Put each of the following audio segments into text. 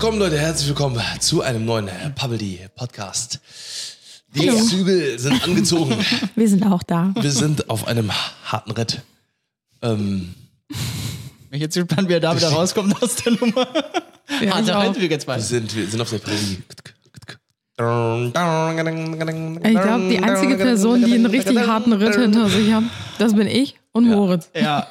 willkommen, Leute, herzlich willkommen zu einem neuen Pubbly Podcast. Die Hallo. Zügel sind angezogen. Wir sind auch da. Wir sind auf einem harten Ritt. Ähm, Bin ich jetzt gespannt, wie er da wieder rauskommt aus der Nummer. Ja, Harter. Ritt, wie geht's wir, weiter? sind, wir sind auf der Prärie. Ich glaube, die einzige Person, die einen richtig harten Ritt hinter sich hat, das bin ich und Moritz. Ja.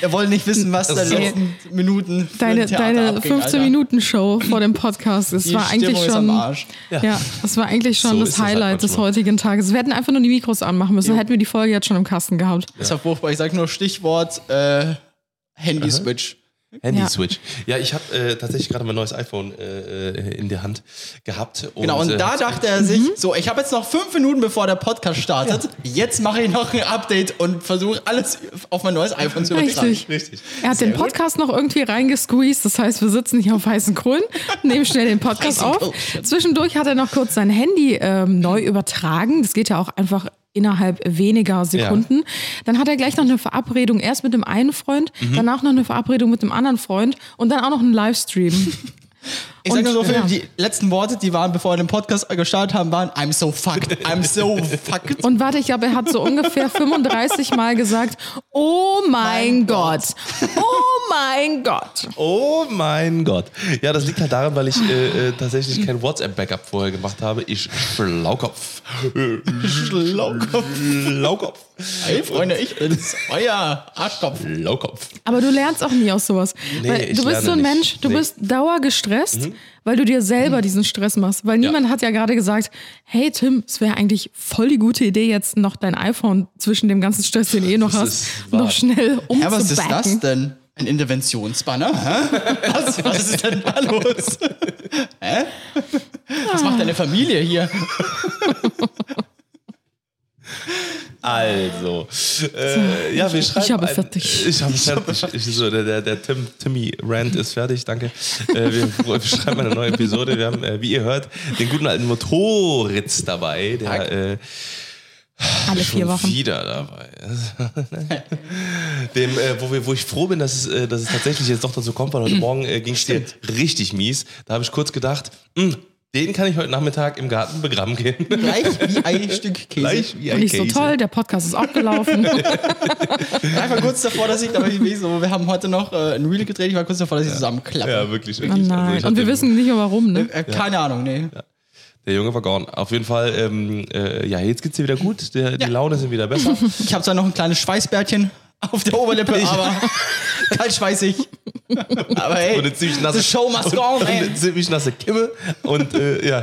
Wir wollen nicht wissen, was da letzten Minuten für Deine, deine abging, Alter. 15-Minuten-Show vor dem Podcast, das Die war eigentlich Stimmung schon. am Arsch. Ja. das war eigentlich schon So das es halt Highlight des manchmal. heutigen Tages. Wir hätten einfach nur die Mikros anmachen müssen, dann hätten wir die Folge jetzt schon im Kasten gehabt. Das war furchtbar. Ich sag nur Stichwort äh, Handy-Switch. Handy-Switch. Ja, ich habe äh, tatsächlich gerade mein neues iPhone äh, äh, in der Hand gehabt. Und, Genau, und äh, da dachte er sich, so, ich habe jetzt noch fünf Minuten, bevor der Podcast startet. Jetzt mache ich noch ein Update und versuche alles auf mein neues iPhone zu übertragen. Richtig. Richtig. Er hat den Podcast noch irgendwie reingesqueezed. Das heißt, wir sitzen hier auf heißen Kohlen, nehmen schnell den Podcast auf. Zwischendurch hat er noch kurz sein Handy ähm, neu übertragen. Das geht ja auch einfach innerhalb weniger Sekunden. Dann hat er gleich noch eine Verabredung, erst mit dem einen Freund, Mhm. danach noch eine Verabredung mit dem anderen Freund und dann auch noch einen Livestream. Ich sag nur so viel, ja. die letzten Worte, die waren, bevor wir den Podcast gestartet haben, waren I'm so fucked, I'm so fucked. Und warte, ich glaube, er hat so ungefähr 35 Mal gesagt, oh mein Gott, oh mein Gott. Oh mein Gott. Ja, das liegt halt daran, weil ich äh, äh, tatsächlich kein WhatsApp-Backup vorher gemacht habe. Ich Schlaukopf. Schlaukopf. Schlaukopf. Hey Freunde, ich bin's, euer Arschkopf. Schlaukopf. Aber du lernst auch nie aus sowas. Nee, weil ich du bist lerne so ein nicht. Mensch, du Nee. Mhm. bist dauergestresst, weil du dir selber diesen Stress machst. Weil niemand hat ja gerade gesagt, hey Tim, es wäre eigentlich voll die gute Idee, jetzt noch dein iPhone zwischen dem ganzen Stress, den du eh noch Das hast, noch schnell Ja, was ist das umzubacken. denn? Ein Interventionsbanner? Was, was ist denn da los? Hä? Was macht deine Familie hier? Also, äh, ja, wir schreiben. ich habe ein- fertig. Ich habe fertig. Ich, so, der der, der Tim, Timmy Rand ist fertig, danke. Äh, wir, wir schreiben eine neue Episode. Wir haben, äh, wie ihr hört, den guten alten Motoritz dabei, der äh, Alle vier schon Wochen. wieder dabei. Dem, äh, wo, wir, wo ich froh bin, dass es, äh, dass es tatsächlich jetzt doch dazu kommt, weil heute Morgen äh, ging es dir richtig mies. Da habe ich kurz gedacht, "Hm, den kann ich heute Nachmittag im Garten begraben gehen. Gleich wie ein Stück Käse. Gleich wie ein Und nicht so Käse. toll, der Podcast ist auch gelaufen. Einfach kurz davor, dass ich, aber ich so, wir haben heute noch äh, ein Reel gedreht, ich war kurz davor, dass ich zusammenklappe. Ja, wirklich, Oh wirklich. Also nein. ich Und wir wissen nicht mehr warum, ne? Äh, keine Ahnung, nee. Der Junge war gone. Auf jeden Fall, ähm, äh, ja, jetzt geht's dir wieder gut. Der, Die Laune sind wieder besser. Ich habe zwar noch ein kleines Schweißbärtchen auf der Oberlippe, aber kalt schweißig. Aber hey, Und eine ziemlich nasse, the show must go on, und, und eine ziemlich nasse Kimme. Und äh, ja,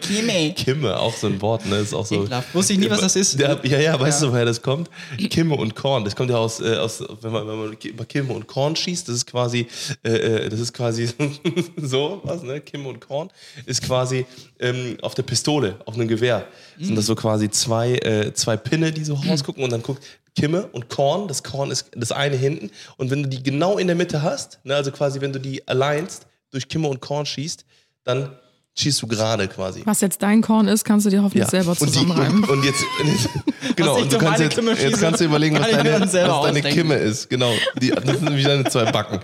Kimme. Kimme, auch so ein Wort, ne? Ist auch so. Ekelhaft. Wusste ich nie, was das ist. Ja, ja, ja, weißt du, woher das kommt? Kimme und Korn. Das kommt ja aus, äh, aus wenn, man, wenn man über Kimme und Korn schießt, das ist quasi, äh, äh, das ist quasi so was, ne? Kimme und Korn ist quasi ähm, auf der Pistole, auf einem Gewehr. Sind das so quasi zwei, äh, zwei Pinne, die so rausgucken und dann guckt Kimme und Korn, das Korn ist das eine hinten. Und wenn du die genau in der Mitte hast, ne, also quasi wenn du die alleinst durch Kimme und Korn schießt, dann schießt du gerade quasi. Was jetzt dein Korn ist, kannst du dir hoffentlich selber Und, die, zusammenreimen. und, und jetzt, und jetzt genau, und du kannst jetzt, jetzt kannst du überlegen, was deine, selber was deine ausdenken. Kimme ist. Genau, die, das sind nämlich deine zwei Backen.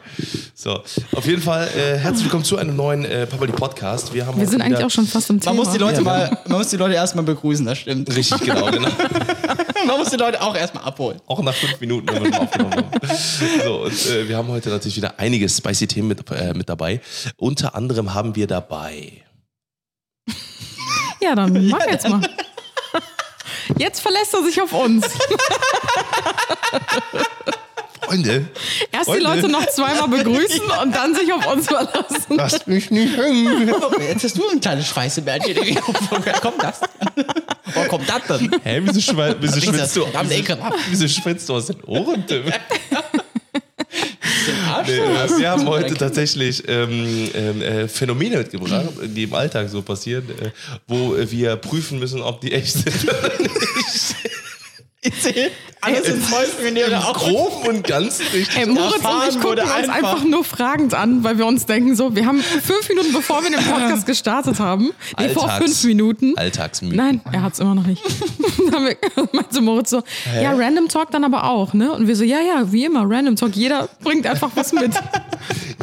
So, auf jeden Fall äh, herzlich willkommen zu einem neuen äh, Papali Podcast. Wir haben Wir sind eigentlich auch schon fast im Thema. Man muss die Leute Ja, mal, man muss die Leute erstmal begrüßen, das stimmt. richtig genau, genau. Man muss die Leute auch erstmal abholen. Auch nach fünf Minuten, wenn wir schon aufgenommen haben. So, und äh, wir haben heute natürlich wieder einige spicy Themen mit, äh, mit dabei. Unter anderem haben wir dabei. Ja, dann mach jetzt mal. Jetzt verlässt er sich auf uns. Freunde, Erst die Freunde. Leute noch zweimal begrüßen und dann sich auf uns verlassen. lasst mich nicht hängen. Jetzt hast du ein kleines Schweißebärtchen. Woher kommt das? Woher kommt das denn? Hä, wieso, schwe wieso schwitzt das du? Wieso, wieso schwitzt du aus den Ohren, Tim? Nee, wir haben heute tatsächlich ähm, ähm, äh, Phänomene mitgebracht, die im Alltag so passieren, äh, wo wir prüfen müssen, ob die echt sind. Erzähl. Alles in zwölf Minuten auch Groben und Ganzen richtig. Ey, Moritz und ich gucken uns einfach, einfach- nur fragend an, weil wir uns denken so, wir haben fünf Minuten bevor wir den Podcast gestartet haben, nee, vor Alltags- fünf Minuten. Alltagsmythen. Nein, er hat es immer noch nicht. dann meinte Moritz so, ja, Random Talk dann aber auch, ne? Und wir so, ja, ja, wie immer, Random Talk, jeder bringt einfach was mit.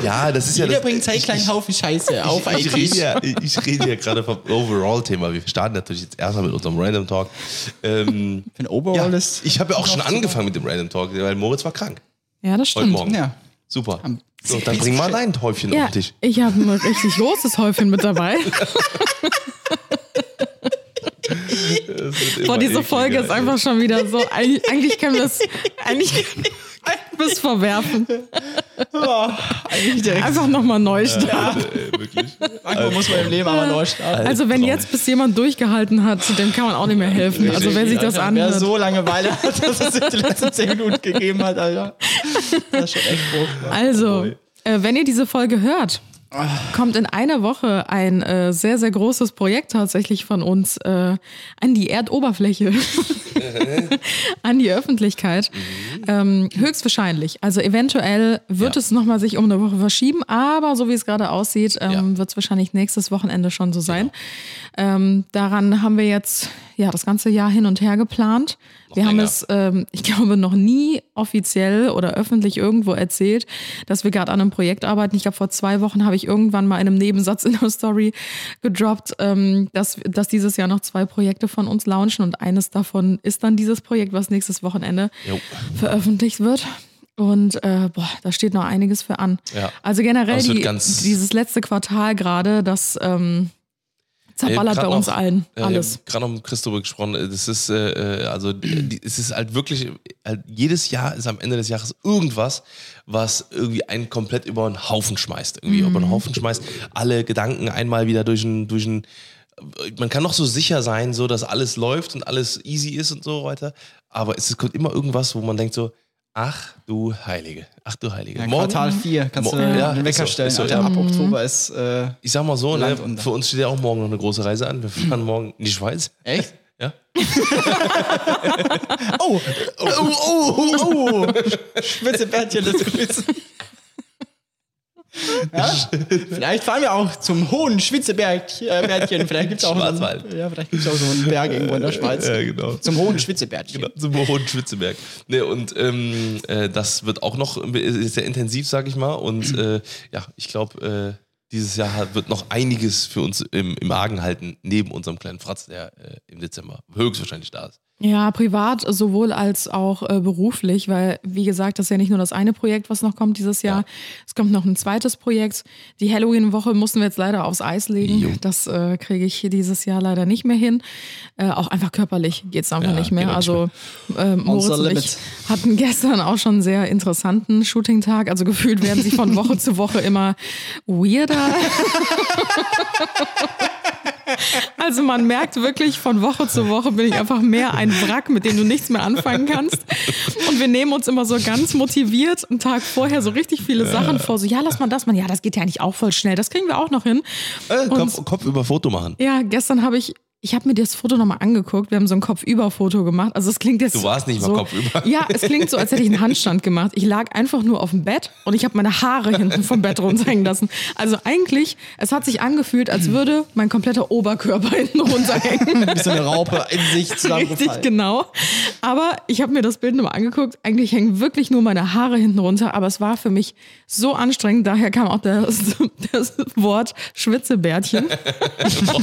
Ja, das ist ja Jeder bringt seinen ich- kleinen Haufen Scheiße auf ich, ich, rede ja, ich rede ja gerade vom Overall-Thema. Wir starten natürlich jetzt erstmal mit unserem Random Talk. Ähm, Für ein Overall ja, ist. ich habe ja auch schon angefangen mit dem Random Talk, weil Moritz war krank. Ja, das Heute stimmt. Morgen. Ja. Super. Am- So, dann bring mal dein Häufchen Ja, auf den Tisch. ich habe ein richtig großes Häufchen mit dabei. Boah, diese Folge ist einfach schon wieder so. Eigentlich, eigentlich können wir es eigentlich bis verwerfen. Direkt. Einfach nochmal neu starten. Äh, wirklich. Manchmal muss man im Leben aber neu starten. Also wenn jetzt bis jemand durchgehalten hat, dem kann man auch nicht mehr helfen. Also wer sich das Alter, Wer anhört. so Langeweile hat, dass es sich die letzten 10 Minuten gegeben hat, Alter. Das ist schon echt furchtbar. Also, äh, wenn ihr diese Folge hört, kommt in einer Woche ein äh, sehr, sehr großes Projekt tatsächlich von uns äh, an die Erdoberfläche, an die Öffentlichkeit. Ähm, höchstwahrscheinlich. Also eventuell wird Ja. es nochmal sich um eine Woche verschieben, aber so wie es gerade aussieht, ähm, Ja. wird es wahrscheinlich nächstes Wochenende schon so sein. Ähm, daran haben wir jetzt ja das ganze Jahr hin und her geplant. wir haben länger. es, ähm, ich glaube, noch nie offiziell oder öffentlich irgendwo erzählt, dass wir gerade an einem Projekt arbeiten. Ich glaube, vor zwei Wochen habe ich irgendwann mal in einem Nebensatz in der Story gedroppt, ähm, dass, dass dieses Jahr noch zwei Projekte von uns launchen und eines davon ist dann dieses Projekt, was nächstes Wochenende Jo. veröffentlicht wird. Und äh, boah, da steht noch einiges für an. Ja. Also generell die, dieses letzte Quartal gerade, das ähm, zerballert bei uns noch- allen alles. Gerade noch mit Christoph gesprochen. Das ist, äh, äh, also, die, es ist halt wirklich, halt, jedes Jahr ist am Ende des Jahres irgendwas, was irgendwie einen komplett über den Haufen schmeißt. Irgendwie über den Haufen schmeißt. Alle Gedanken einmal wieder durch ein, durch ein, man kann noch so sicher sein, so, dass alles läuft und alles easy ist und so weiter. Aber es kommt immer irgendwas, wo man denkt so, ach du Heilige, ach du Heilige. Ja, Morgen- Quartal 4 kannst du ja, den Wecker so, stellen. so, ja. ab Oktober ist. Äh, Ich sag mal so, ne, für uns steht ja auch morgen noch eine große Reise an. Wir fahren morgen in die Schweiz. echt? Ja. Oh, oh, oh, oh, oh. Spitze Bärtchen des Grüßen. Ja? Vielleicht fahren wir auch zum hohen Schwitzebärtchen. Äh, Bärtchen. vielleicht gibt es auch, so Schwarzwald. ja, vielleicht gibt's auch so einen Berg irgendwo in der Schweiz. Ja, genau. Zum hohen Schwitzebärtchen. Genau, zum Hohen Schwitzeberg. Ne, und ähm, äh, das wird auch noch sehr intensiv, sag ich mal. Und äh, ja, ich glaube, äh, dieses Jahr wird noch einiges für uns im, im Argen halten, neben unserem kleinen Fratz, der äh, im Dezember höchstwahrscheinlich da ist. Ja, privat sowohl als auch äh, beruflich, weil, wie gesagt, das ist ja nicht nur das eine Projekt, was noch kommt dieses Jahr. Es kommt noch ein zweites Projekt. Die Halloween-Woche mussten wir jetzt leider aufs Eis legen. Jo. Das äh, kriege ich dieses Jahr leider nicht mehr hin. Äh, auch einfach körperlich geht's einfach Ja, nicht mehr. Also äh, Moritz und ich hatten gestern auch schon einen sehr interessanten Shooting-Tag. Also gefühlt werden sie von Woche zu Woche immer weirder. Also man merkt wirklich, von Woche zu Woche bin ich einfach mehr ein Wrack, mit dem du nichts mehr anfangen kannst. Und wir nehmen uns immer so ganz motiviert einen Tag vorher so richtig viele Sachen vor. So, ja, lass mal das mal. Ja, das geht ja eigentlich auch voll schnell. Das kriegen wir auch noch hin. Äh, Kopf, Kopf über Foto machen. Ja, gestern habe ich, ich habe mir das Foto nochmal angeguckt. Wir haben so ein Kopfüber-Foto gemacht. Also es klingt jetzt Du warst nicht mal so, kopfüber. Ja, es klingt so, als hätte ich einen Handstand gemacht. Ich lag einfach nur auf dem Bett und ich habe meine Haare hinten vom Bett runterhängen lassen. Also eigentlich, es hat sich angefühlt, als würde mein kompletter Oberkörper hinten runterhängen. Wie so eine Raupe in sich zusammengefallen. Richtig, genau. Aber ich habe mir das Bild nochmal angeguckt. Eigentlich hängen wirklich nur meine Haare hinten runter, aber es war für mich so anstrengend. Daher kam auch das, das Wort Schwitzebärtchen. oh.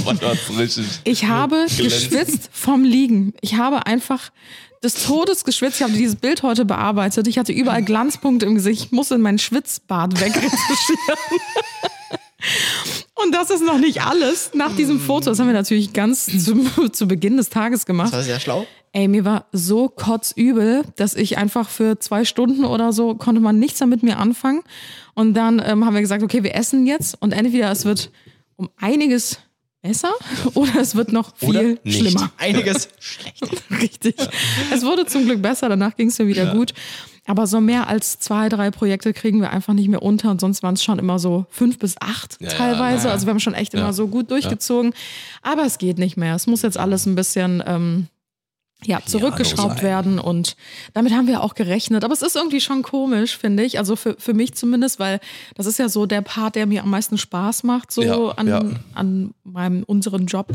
Ich habe geschwitzt vom Liegen. Ich habe einfach des Todes geschwitzt. Ich habe dieses Bild heute bearbeitet. Ich hatte überall Glanzpunkte im Gesicht. Ich musste meinen Schwitzbart wegretuschieren. Und das ist noch nicht alles. Nach diesem Foto, das haben wir natürlich ganz zu, zu Beginn des Tages gemacht. Das war sehr schlau. Ey, mir war so kotzübel, dass ich einfach für zwei Stunden oder so konnte man nichts mehr mit mir anfangen. Und dann ähm, haben wir gesagt, okay, wir essen jetzt und entweder es wird um einiges besser oder es wird noch viel schlimmer. Einiges schlecht. Richtig. Es wurde zum Glück besser, danach ging es mir wieder gut. Aber so mehr als zwei, drei Projekte kriegen wir einfach nicht mehr unter und sonst waren es schon immer so fünf bis acht Ja, teilweise. ja. Also wir haben schon echt immer so gut durchgezogen. Aber es geht nicht mehr. Es muss jetzt alles ein bisschen ähm, ja, zurückgeschraubt werden und damit haben wir auch gerechnet. Aber es ist irgendwie schon komisch, finde ich. Also für, für mich zumindest, weil das ist ja so der Part, der mir am meisten Spaß macht, so Ja, an, ja. an meinem, unseren Job,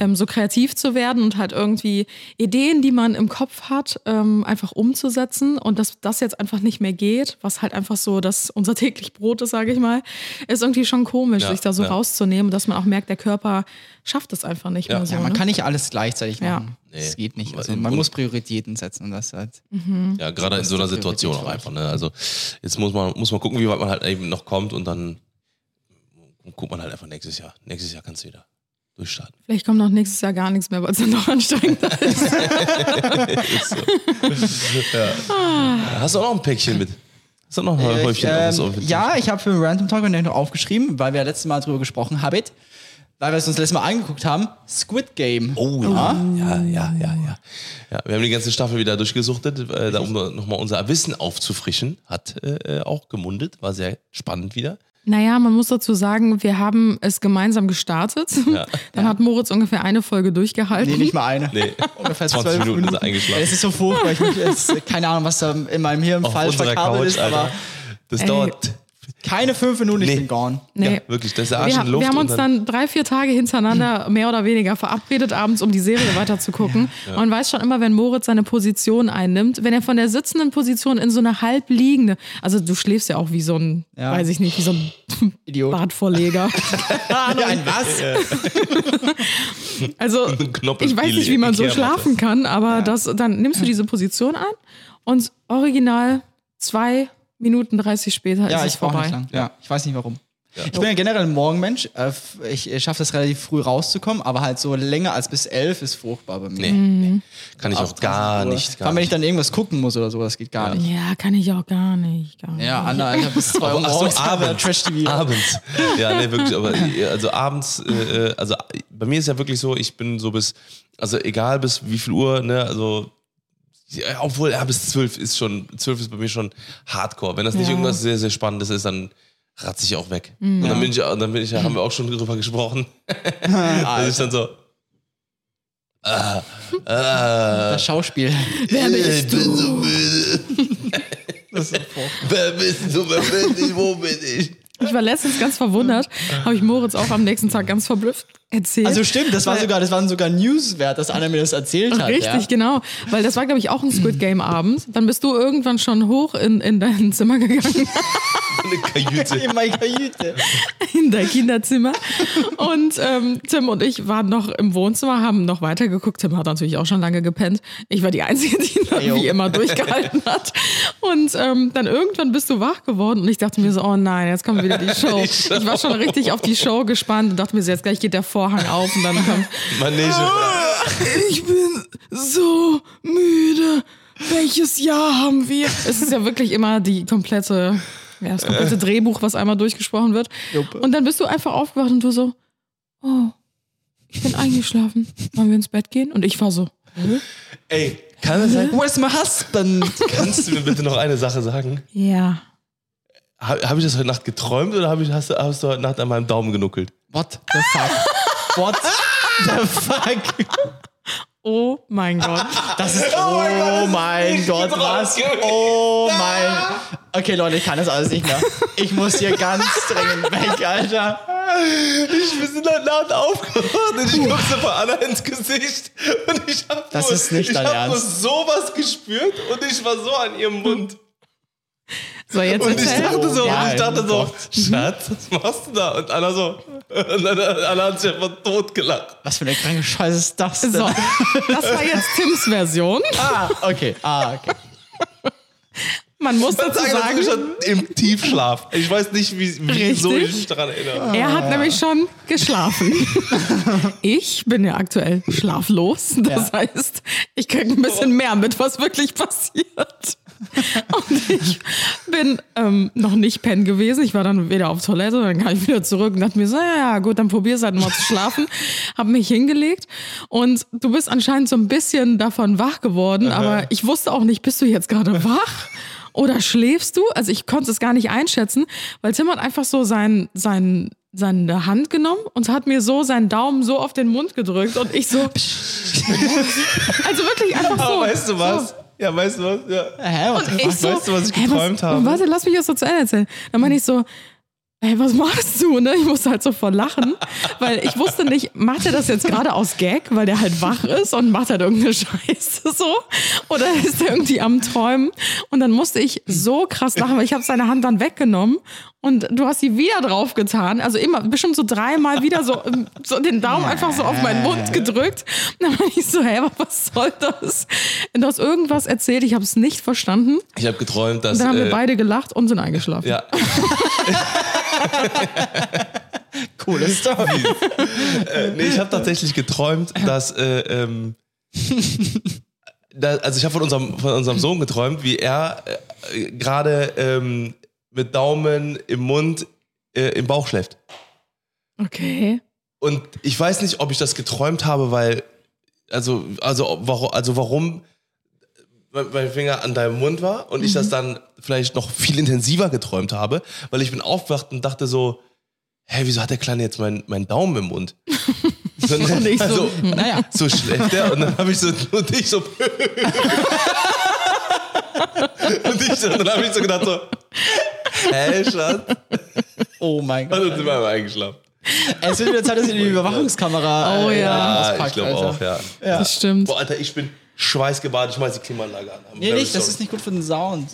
ähm, so kreativ zu werden und halt irgendwie Ideen, die man im Kopf hat, ähm, einfach umzusetzen und dass das jetzt einfach nicht mehr geht, was halt einfach so das unser täglich Brot ist, sage ich mal, ist irgendwie schon komisch, Ja, sich da so ja. rauszunehmen, dass man auch merkt, der Körper schafft es einfach nicht Ja. mehr so. Ja, man ne? kann nicht alles gleichzeitig Ja. machen. Das geht nicht. Also man muss Prioritäten setzen und das halt. Ja, gerade in so einer Situation auch einfach. Ne? Also jetzt muss man, muss man gucken, wie weit man halt eben noch kommt und dann guckt man halt einfach nächstes Jahr. Nächstes Jahr kannst du wieder durchstarten. Vielleicht kommt noch nächstes Jahr gar nichts mehr, weil es dann noch anstrengender ist. Ist so. ja. Hast du auch noch ein Päckchen mit? Hast du auch noch ein Ich, Häufchen ähm, das- auf den ja, ich habe für den Random Talk noch aufgeschrieben, weil wir letztes Mal drüber gesprochen haben, weil wir es uns letztes Mal angeguckt haben. Squid Game. Oh ja. ja, ja, ja, ja. Ja, wir haben die ganze Staffel wieder durchgesuchtet, äh, da, um nochmal unser Wissen aufzufrischen. Hat äh, auch gemundet, war sehr spannend wieder. Naja, man muss dazu sagen, wir haben es gemeinsam gestartet. Dann hat Moritz ungefähr eine Folge durchgehalten. Nee, nicht mal eine. Nee, Ungefähr 20 zwölf Minuten ist Minuten. er eingeschlafen. Es ist so furchtbar. Ich, es, keine Ahnung, was da in meinem Hirn Auf falsch verkabelt Couch, ist, aber Das Ey. dauert. Keine fünf Minuten, ich Nee. bin gone. Nee. Ja, wirklich, das ist Arsch Wir, in Luft. wir haben uns dann drei, vier Tage hintereinander mehr oder weniger verabredet, abends, um die Serie weiter zu gucken. Man weiß schon immer, wenn Moritz seine Position einnimmt, wenn er von der sitzenden Position in so eine halb liegende, also du schläfst ja auch wie so ein, Ja. weiß ich nicht, wie so ein Idiot. Bartvorleger. Ja, ein was? Also ich weiß nicht, wie man so schlafen kann, aber das, dann nimmst du diese Position ein und original zwei Minuten 30 später Ja, ist es vorbei. nicht lang. Ja, ich weiß nicht warum. Ich bin ja generell ein Morgenmensch. Äh, Ich, ich schaffe das relativ früh rauszukommen, aber halt so länger als bis elf ist furchtbar bei mir. Nee, nee. Kann ich auch Ab gar 20 Uhr. nicht. Vor Gar allem, wenn ich dann irgendwas gucken muss oder so, das geht gar nicht. Ja, kann ich auch gar nicht. Gar nicht. Ja, Anna, Alter, bis zwei Uhr so, morgens wir abends. Trash-TV. Abends. Ja, nee, wirklich. Aber also abends, äh, äh, also bei mir ist ja wirklich so, ich bin so bis, also egal bis wie viel Uhr, ne, also ja, obwohl, ja, bis zwölf ist schon, zwölf ist bei mir schon Hardcore. Wenn das nicht Ja. irgendwas sehr, sehr Spannendes ist, dann ratze ich auch weg. Mhm. Und dann bin ich, dann bin ich, ja, haben wir auch schon drüber gesprochen. dass ich dann so. Ah, ah, Das Schauspiel. Wer bist ich bin so müde. Wer bist du? Wer bin ich? Wo bin ich? Ich war letztens ganz verwundert, habe ich Moritz auch am nächsten Tag ganz verblüfft erzählt. Also stimmt, das war Weil- sogar, das waren sogar Newswert, dass Anna mir das erzählt hat. Richtig, ja. genau. Weil das war, glaube ich, auch ein Squid Game Abend. Dann bist du irgendwann schon hoch in, in dein Zimmer gegangen, Eine Kajüte. In meine Kajüte. in dein Kinderzimmer. Und ähm, Tim und ich waren noch im Wohnzimmer, haben noch weitergeguckt. Tim hat natürlich auch schon lange gepennt. Ich war die Einzige, die noch wie immer durchgehalten hat. Und ähm, dann irgendwann bist du wach geworden und ich dachte mir so, oh nein, jetzt kommt wieder die Show. Ich war schon richtig auf die Show gespannt und dachte mir so, jetzt gleich geht der Vorhang auf und dann kommt Manege. Ich bin so müde. Welches Jahr haben wir? Es ist ja wirklich immer die komplette, ja, das komplette Drehbuch, was einmal durchgesprochen wird. Und dann bist du einfach aufgewacht und du so, oh, ich bin eingeschlafen. Wollen wir ins Bett gehen? Und ich war so, Ey, kann es sein? Where's my husband? Kannst du mir bitte noch eine Sache sagen? ja. Habe hab ich das heute Nacht geträumt oder hab ich, hast, du- hast du heute Nacht an meinem Daumen genuckelt? What the fuck? What the fuck? Oh mein Gott. Das ist, oh mein Gott, was? Oh mein. Okay, Leute, ich kann das alles nicht mehr. Ich muss hier ganz dringend weg, Alter. Ich bin in der Nacht aufgewacht und ich guckte von Anna ins Gesicht und ich habe Das nur, ist nicht ich dein hab nur sowas gespürt und ich war so an ihrem Mund. So, jetzt Und ich dachte so, Ja, ich dachte so, Gott. Schatz, was machst du da? Und Anna so, und Anna hat sich einfach totgelacht. Was für eine kranke Scheiße ist das denn? So, das war jetzt Tims Version. Ah, okay. Ah, okay. Man muss dazu dass sagen, ich schon im Tiefschlaf. Ich weiß nicht, wie, wieso ich mich daran erinnere. Er hat nämlich schon geschlafen. Ich bin ja aktuell schlaflos. Das heißt, ich kriege ein bisschen mehr mit, was wirklich passiert. Und ich bin ähm, noch nicht pennen gewesen. Ich war dann wieder auf Toilette, dann kam ich wieder zurück und dachte mir so, ja, ja gut, dann probier's halt mal zu schlafen. Hab mich hingelegt und du bist anscheinend so ein bisschen davon wach geworden, aber ich wusste auch nicht, bist du jetzt gerade wach? oder schläfst du? Also ich konnte es gar nicht einschätzen, weil Tim hat einfach so sein, sein, seine Hand genommen und hat mir so seinen Daumen so auf den Mund gedrückt und ich so. also wirklich einfach so. Aber weißt du was? So. Ja, weißt du was? Ja. Hä? What the Ich so, Weißt du, was ich hä, geträumt habe? Warte, lass mich das so zu Ende erzählen. Dann meine ich so, ey, was machst du? Ne? Ich musste halt so voll lachen, weil ich wusste nicht, macht er das jetzt gerade aus Gag, weil der halt wach ist und macht halt irgendeine Scheiße so? Oder ist er irgendwie am Träumen? Und dann musste ich so krass lachen, weil ich habe seine Hand dann weggenommen und du hast sie wieder drauf getan. Also immer, bestimmt so dreimal wieder so, ähm, so den Daumen einfach so auf meinen Mund gedrückt. Und dann war ich so, hä, aber was soll das? Und du hast irgendwas erzählt, ich habe es nicht verstanden. Ich habe geträumt, dass. Und dann haben wir äh, beide gelacht und sind eingeschlafen. ja, Coole Story. äh, nee, ich habe tatsächlich geträumt, dass. Äh, ähm, da, also ich habe von unserem, von unserem Sohn geträumt, wie er äh, gerade ähm, mit Daumen im Mund äh, im Bauch schläft. Okay. Und ich weiß nicht, ob ich das geträumt habe, weil, also, also, warum, also warum mein Finger an deinem Mund war und ich das dann vielleicht noch viel intensiver geträumt habe, weil ich bin aufgewacht und dachte so, hä, wieso hat der Kleine jetzt meinen meinen Daumen im Mund? So, Und ich so, also, Naja. so schläft er und dann habe ich so, und ich so, und ich so, und dann habe ich so gedacht so, hä, Schatz? Oh mein Und Gott. dann sind wir einmal eingeschlafen. Es wird wieder Zeit, dass ihr die Überwachungskamera Oh äh, ja. Ah, auspackt, ich glaube auch, ja. Das stimmt. Boah, Alter, ich bin schweißgebadet, ich schmeiß die Klimaanlage an. I'm Nee, nicht, das ist nicht gut für den Sound.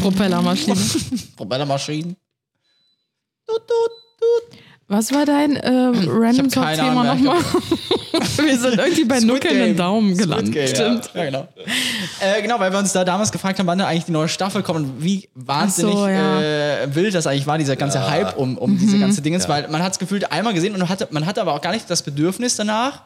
Propellermaschine. Propellermaschinen. Was war dein äh, random mehr. nochmal? Wir sind irgendwie bei nuckelnden Game. Daumen gelandet. Game, Stimmt. Ja, ja genau. Äh, genau, weil wir uns da damals gefragt haben, wann da eigentlich die neue Staffel kommt und wie wahnsinnig so, ja. äh, wild das eigentlich war, dieser ganze Ja. Hype um, um diese ganze Dingens, weil man hat es gefühlt einmal gesehen und hatte, man hatte aber auch gar nicht das Bedürfnis danach,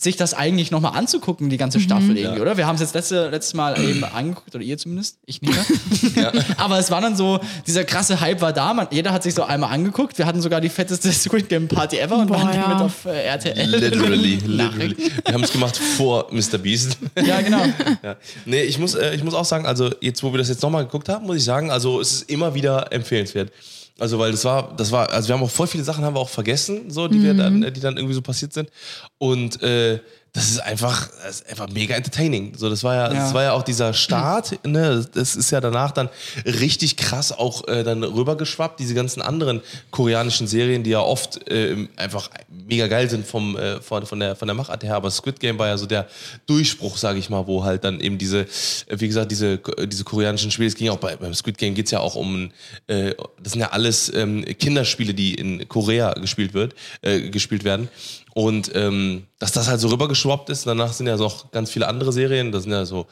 sich das eigentlich nochmal anzugucken, die ganze Staffel irgendwie, oder? Wir haben es jetzt letzte, letztes Mal eben angeguckt, oder ihr zumindest, ich nicht mehr. Aber es war dann so, dieser krasse Hype war da, man, jeder hat sich so einmal angeguckt. Wir hatten sogar die fetteste Squid Game Party ever und Boah, waren ja. damit auf äh, RTL. Literally, literally. Wir haben es gemacht vor Mr. Beast. Ja, genau. ja. Nee, ich muss, äh, ich muss auch sagen, also jetzt, wo wir das jetzt nochmal geguckt haben, muss ich sagen, also es ist immer wieder empfehlenswert. Also, weil das war, das war, also wir haben auch voll viele Sachen haben wir auch vergessen, so, die wir dann, äh, die dann irgendwie so passiert sind. Und äh, das ist einfach, das ist einfach mega entertaining. So, das war ja, Ja. das war ja auch dieser Start, ne? Das ist ja danach dann richtig krass auch äh, dann rübergeschwappt, diese ganzen anderen koreanischen Serien, die ja oft äh, einfach mega geil sind vom, äh, von, von, der, von der Machart her. Aber Squid Game war ja so der Durchbruch, sage ich mal, wo halt dann eben diese, wie gesagt, diese, diese koreanischen Spiele, es ging auch bei, beim Squid Game geht's ja auch um, äh, das sind ja alles ähm, Kinderspiele, die in Korea gespielt wird, äh, gespielt werden. Und ähm, dass das halt so rübergeschwappt ist, danach sind ja noch ganz viele andere Serien, das sind ja so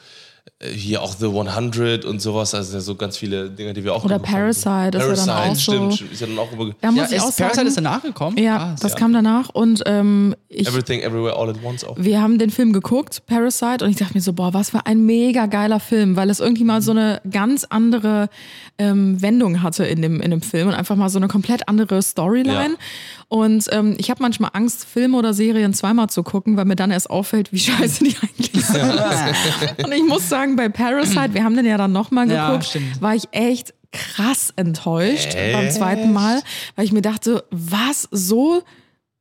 hier auch The 100 und sowas, also ja so ganz viele Dinge, die wir auch Oder geguckt haben. Parasite ist ja dann auch stimmt, so- ist ja dann auch über Da muss Ja, ich ist auch sagen, Parasite ist danach gekommen? ja, Krass. das kam danach und ähm, ich, Everything Everywhere All at Once auch. wir haben den Film geguckt, Parasite, und ich dachte mir so, boah, was für ein mega geiler Film, weil es irgendwie mal so eine ganz andere ähm, Wendung hatte in dem, in dem Film und einfach mal so eine komplett andere Storyline. Ja. Und ähm, ich habe manchmal Angst, Filme oder Serien zweimal zu gucken, weil mir dann erst auffällt, wie scheiße die eigentlich sind. und ich muss sagen, bei Parasite, wir haben den ja dann nochmal Ja, geguckt, stimmt. war ich echt krass enttäuscht beim zweiten Mal, weil ich mir dachte, was so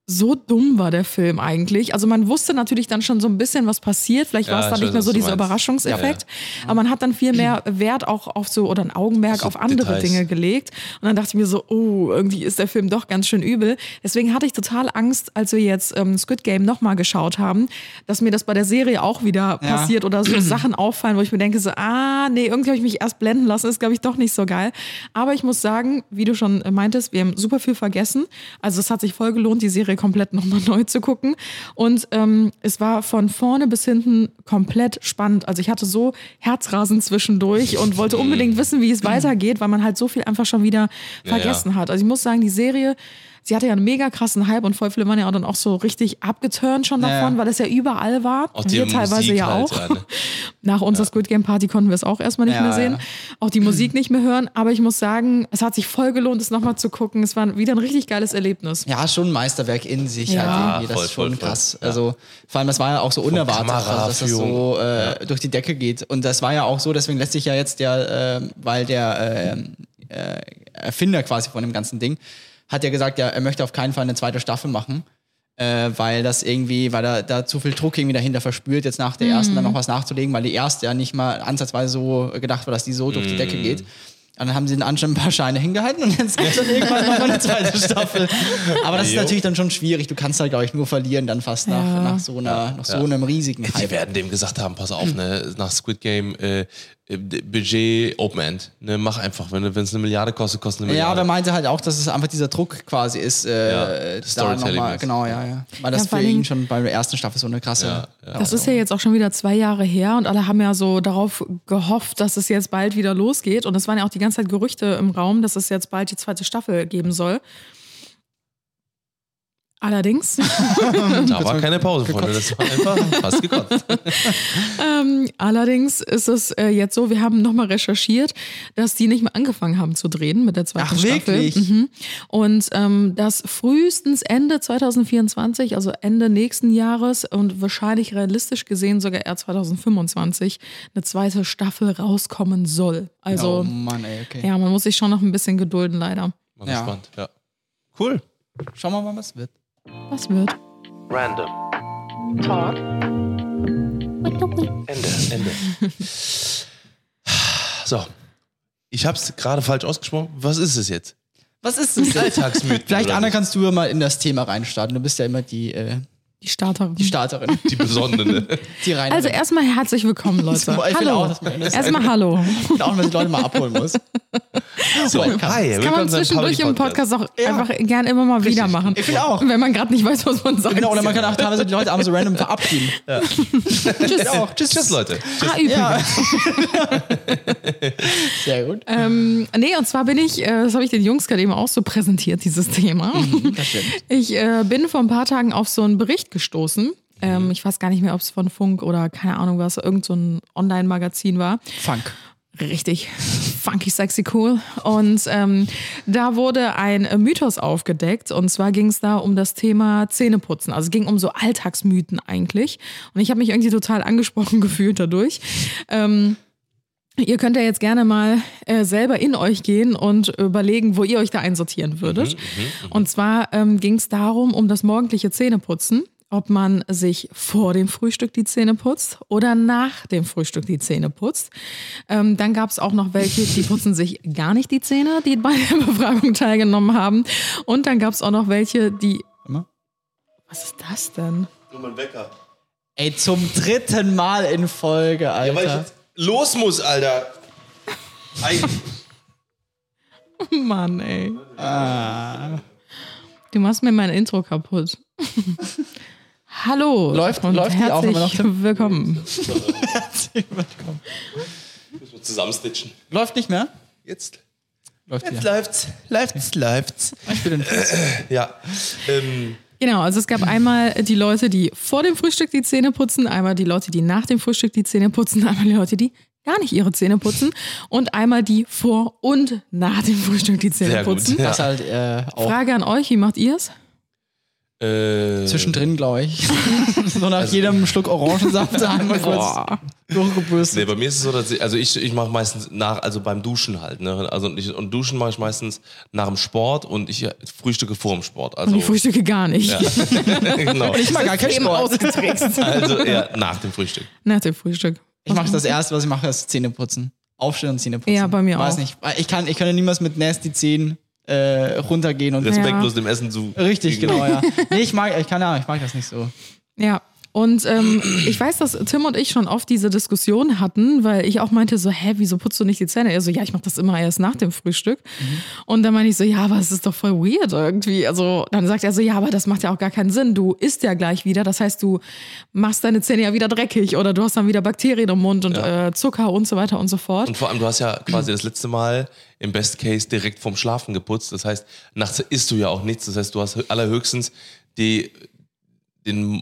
so dumm war der Film eigentlich. Also man wusste natürlich dann schon so ein bisschen, was passiert. Vielleicht war Ja, es dann ich nicht weiß, mehr so dieser meinst. Überraschungseffekt. Aber man hat dann viel mehr Wert auch auf so oder ein Augenmerk So auf andere Details. Dinge gelegt. Und dann dachte ich mir so, oh, irgendwie ist der Film doch ganz schön übel. Deswegen hatte ich total Angst, als wir jetzt ähm, Squid Game nochmal geschaut haben, dass mir das bei der Serie auch wieder Ja. passiert oder so Sachen auffallen, wo ich mir denke so, ah, nee, irgendwie habe ich mich erst blenden lassen, ist glaube ich doch nicht so geil. Aber ich muss sagen, wie du schon meintest, wir haben super viel vergessen. Also es hat sich voll gelohnt, die Serie komplett nochmal neu zu gucken. Und ähm, es war von vorne bis hinten komplett spannend. Also ich hatte so Herzrasen zwischendurch und wollte unbedingt wissen, wie es weitergeht, weil man halt so viel einfach schon wieder Ja, vergessen hat. Also ich muss sagen, die Serie sie hatte ja einen mega krassen Hype und voll viele waren ja auch dann auch so richtig abgeturnt schon Ja, davon, ja. weil es ja überall war. Auch die wir teilweise Musik ja halt, auch. ja, ne? Nach unserer Squid Game Party konnten wir es auch erstmal nicht Ja, mehr sehen. ja. Auch die Musik nicht mehr hören. Aber ich muss sagen, es hat sich voll gelohnt, es nochmal zu gucken. Es war wieder ein richtig geiles Erlebnis. Ja, schon ein Meisterwerk in sich Ja. halt irgendwie. Das Voll, ist schon voll, voll. krass. Also vor allem, das war ja auch so unerwartet, also, dass das so äh, durch die Decke geht. Und das war ja auch so, deswegen lässt sich ja jetzt der, äh, weil der äh, äh, Erfinder quasi von dem ganzen Ding hat ja gesagt, ja, er möchte auf keinen Fall eine zweite Staffel machen. Äh, weil das irgendwie, weil er da zu viel Druck irgendwie dahinter verspürt, jetzt nach der ersten dann noch was nachzulegen, weil die erste ja nicht mal ansatzweise so gedacht war, dass die so durch die Decke geht. Und dann haben sie den anscheinend ein paar Scheine hingehalten und jetzt gibt es dann irgendwann noch eine zweite Staffel. Aber das ist natürlich dann schon schwierig. Du kannst halt, glaube ich, nur verlieren dann fast nach, Ja. nach so, einer, nach so einem riesigen Die Hype. werden dem gesagt haben, pass auf, ne, nach Squid Game, äh, äh, Budget Open End. Ne, mach einfach, wenn es eine Milliarde kostet, kostet eine Ja, Milliarde. aber er meinte halt auch, dass es einfach dieser Druck quasi ist, äh, Ja, da nochmal, genau, ja, ja. Weil das Ja, für ihn schon bei der ersten Staffel so eine krasse. Ja, ja. Das ist ja jetzt auch schon wieder zwei Jahre her und alle haben ja so darauf gehofft, dass es jetzt bald wieder losgeht. Und es waren ja auch die ganze Zeit Gerüchte im Raum, dass es jetzt bald die zweite Staffel geben soll. Allerdings, da war keine Pause, Freunde. Das war einfach fast gekotzt. ähm, allerdings ist es äh, jetzt so, wir haben nochmal recherchiert, dass die nicht mehr angefangen haben zu drehen mit der zweiten Ach, Staffel. wirklich? Mhm. Und ähm, dass frühestens Ende 2024, also Ende nächsten Jahres und wahrscheinlich realistisch gesehen sogar eher 2025 eine zweite Staffel rauskommen soll. Also oh Mann, ey, okay. ja, man muss sich schon noch ein bisschen gedulden, leider. Mal Ja. gespannt, ja. Cool. Schauen wir mal, was wird. Was wird? Random. Talk. Ende, Ende. So. Ich hab's gerade falsch ausgesprochen. Was ist es jetzt? Was ist das? Alltagsmythen. Vielleicht, oder Anna, kannst du ja mal in das Thema reinstarten. Du bist ja immer die, äh, Die Starterin. die Starterin. Die Besondere. Die rein. also erstmal herzlich willkommen, Leute. Ich finde Hallo. auch, dass das- Erstmal hallo. auch, wenn man die Leute mal abholen muss. So, hi. Kann man zwischendurch im Podcast auch Ja. einfach gern immer mal wieder machen. Ich finde auch. Wenn man gerade nicht weiß, was man sagt. Genau, oder man kann auch teilweise die Leute abends so random verabschieden. Tschüss. auch. Tschüss, Tschüss, Leute. Ah, übrigens. Ja. Sehr gut. Ähm, nee, und zwar bin ich, äh, das habe ich den Jungs gerade eben auch so präsentiert, dieses Thema. Das stimmt. Ich äh, bin vor ein paar Tagen auf so einen Bericht gestoßen. Ähm, ich weiß gar nicht mehr, ob es von Funk oder keine Ahnung was, irgend so ein Online-Magazin war. Funk. Richtig funky, sexy, cool. Und ähm, da wurde ein Mythos aufgedeckt. Und zwar ging es da um das Thema Zähneputzen. Also es ging um so Alltagsmythen eigentlich. Und ich habe mich irgendwie total angesprochen gefühlt dadurch. Ähm, Ihr könnt ja jetzt gerne mal äh, selber in euch gehen und überlegen, wo ihr euch da einsortieren würdet. und zwar ähm, ging es darum, um das morgendliche Zähneputzen, ob man sich vor dem Frühstück die Zähne putzt oder nach dem Frühstück die Zähne putzt. Ähm, dann gab es auch noch welche, die putzen sich gar nicht die Zähne, die bei der Befragung teilgenommen haben. Und dann gab es auch noch welche, die. Immer? Was ist das denn? Nur mein Wecker. Ey, zum dritten Mal in Folge, Alter. Ja, weil ich jetzt los muss, Alter. Ei. Mann, ey. Ah. Du machst mir mein Intro kaputt. Hallo Läuft- und läuft die herzlich Aufnahme noch, Tim? willkommen. Müssen wir zusammenstitchen. Läuft nicht mehr? Jetzt. Läuft Jetzt wieder. läuft's. Läuft's, läuft's. Ich bin in Ja. Ähm, Genau, also es gab einmal die Leute, die vor dem Frühstück die Zähne putzen, einmal die Leute, die nach dem Frühstück die Zähne putzen, einmal die Leute, die gar nicht ihre Zähne putzen und einmal die vor und nach dem Frühstück die Zähne Sehr gut. putzen. das halt äh, auch Frage an euch, wie macht ihr es? Äh, zwischendrin, glaube ich. so nach jedem Schluck Orangensaft einmal kurz durchgebürstet. Nee, bei mir ist es so, dass ich, also ich, ich mache meistens nach, also beim Duschen halt, ne? Also ich, und Duschen mache ich meistens nach dem Sport und ich frühstücke vor dem Sport. Also Und ich frühstücke gar nicht. genau. Ich mag gar keinen Sport. Also eher nach dem Frühstück. Nach dem Frühstück. Ich mache das erste, was ich mache, ist Zähneputzen. Aufstehen und Zähneputzen. Ja, bei mir Weiß auch. nicht. Ich kann, ich kann ja niemals mit nasty Zähnen äh, runtergehen und Das- Respektlos dem Essen zu. Richtig, genau, ja. Nee, ich mag, ich kann ja, ich mag das nicht so. Ja. Und ähm, ich weiß, dass Tim und ich schon oft diese Diskussion hatten, weil ich auch meinte so, hä, wieso putzt du nicht die Zähne? Er so, ja, ich mache das immer erst nach dem Frühstück. Und dann meine ich so, ja, aber es ist doch voll weird irgendwie. Also dann sagt er so, ja, aber das macht ja auch gar keinen Sinn. Du isst ja gleich wieder. Das heißt, du machst deine Zähne ja wieder dreckig oder du hast dann wieder Bakterien im Mund und äh, Zucker und so weiter und so fort. Und vor allem, du hast ja quasi das letzte Mal im Best Case direkt vorm Schlafen geputzt. Das heißt, nachts isst du ja auch nichts. Das heißt, du hast allerhöchstens die, den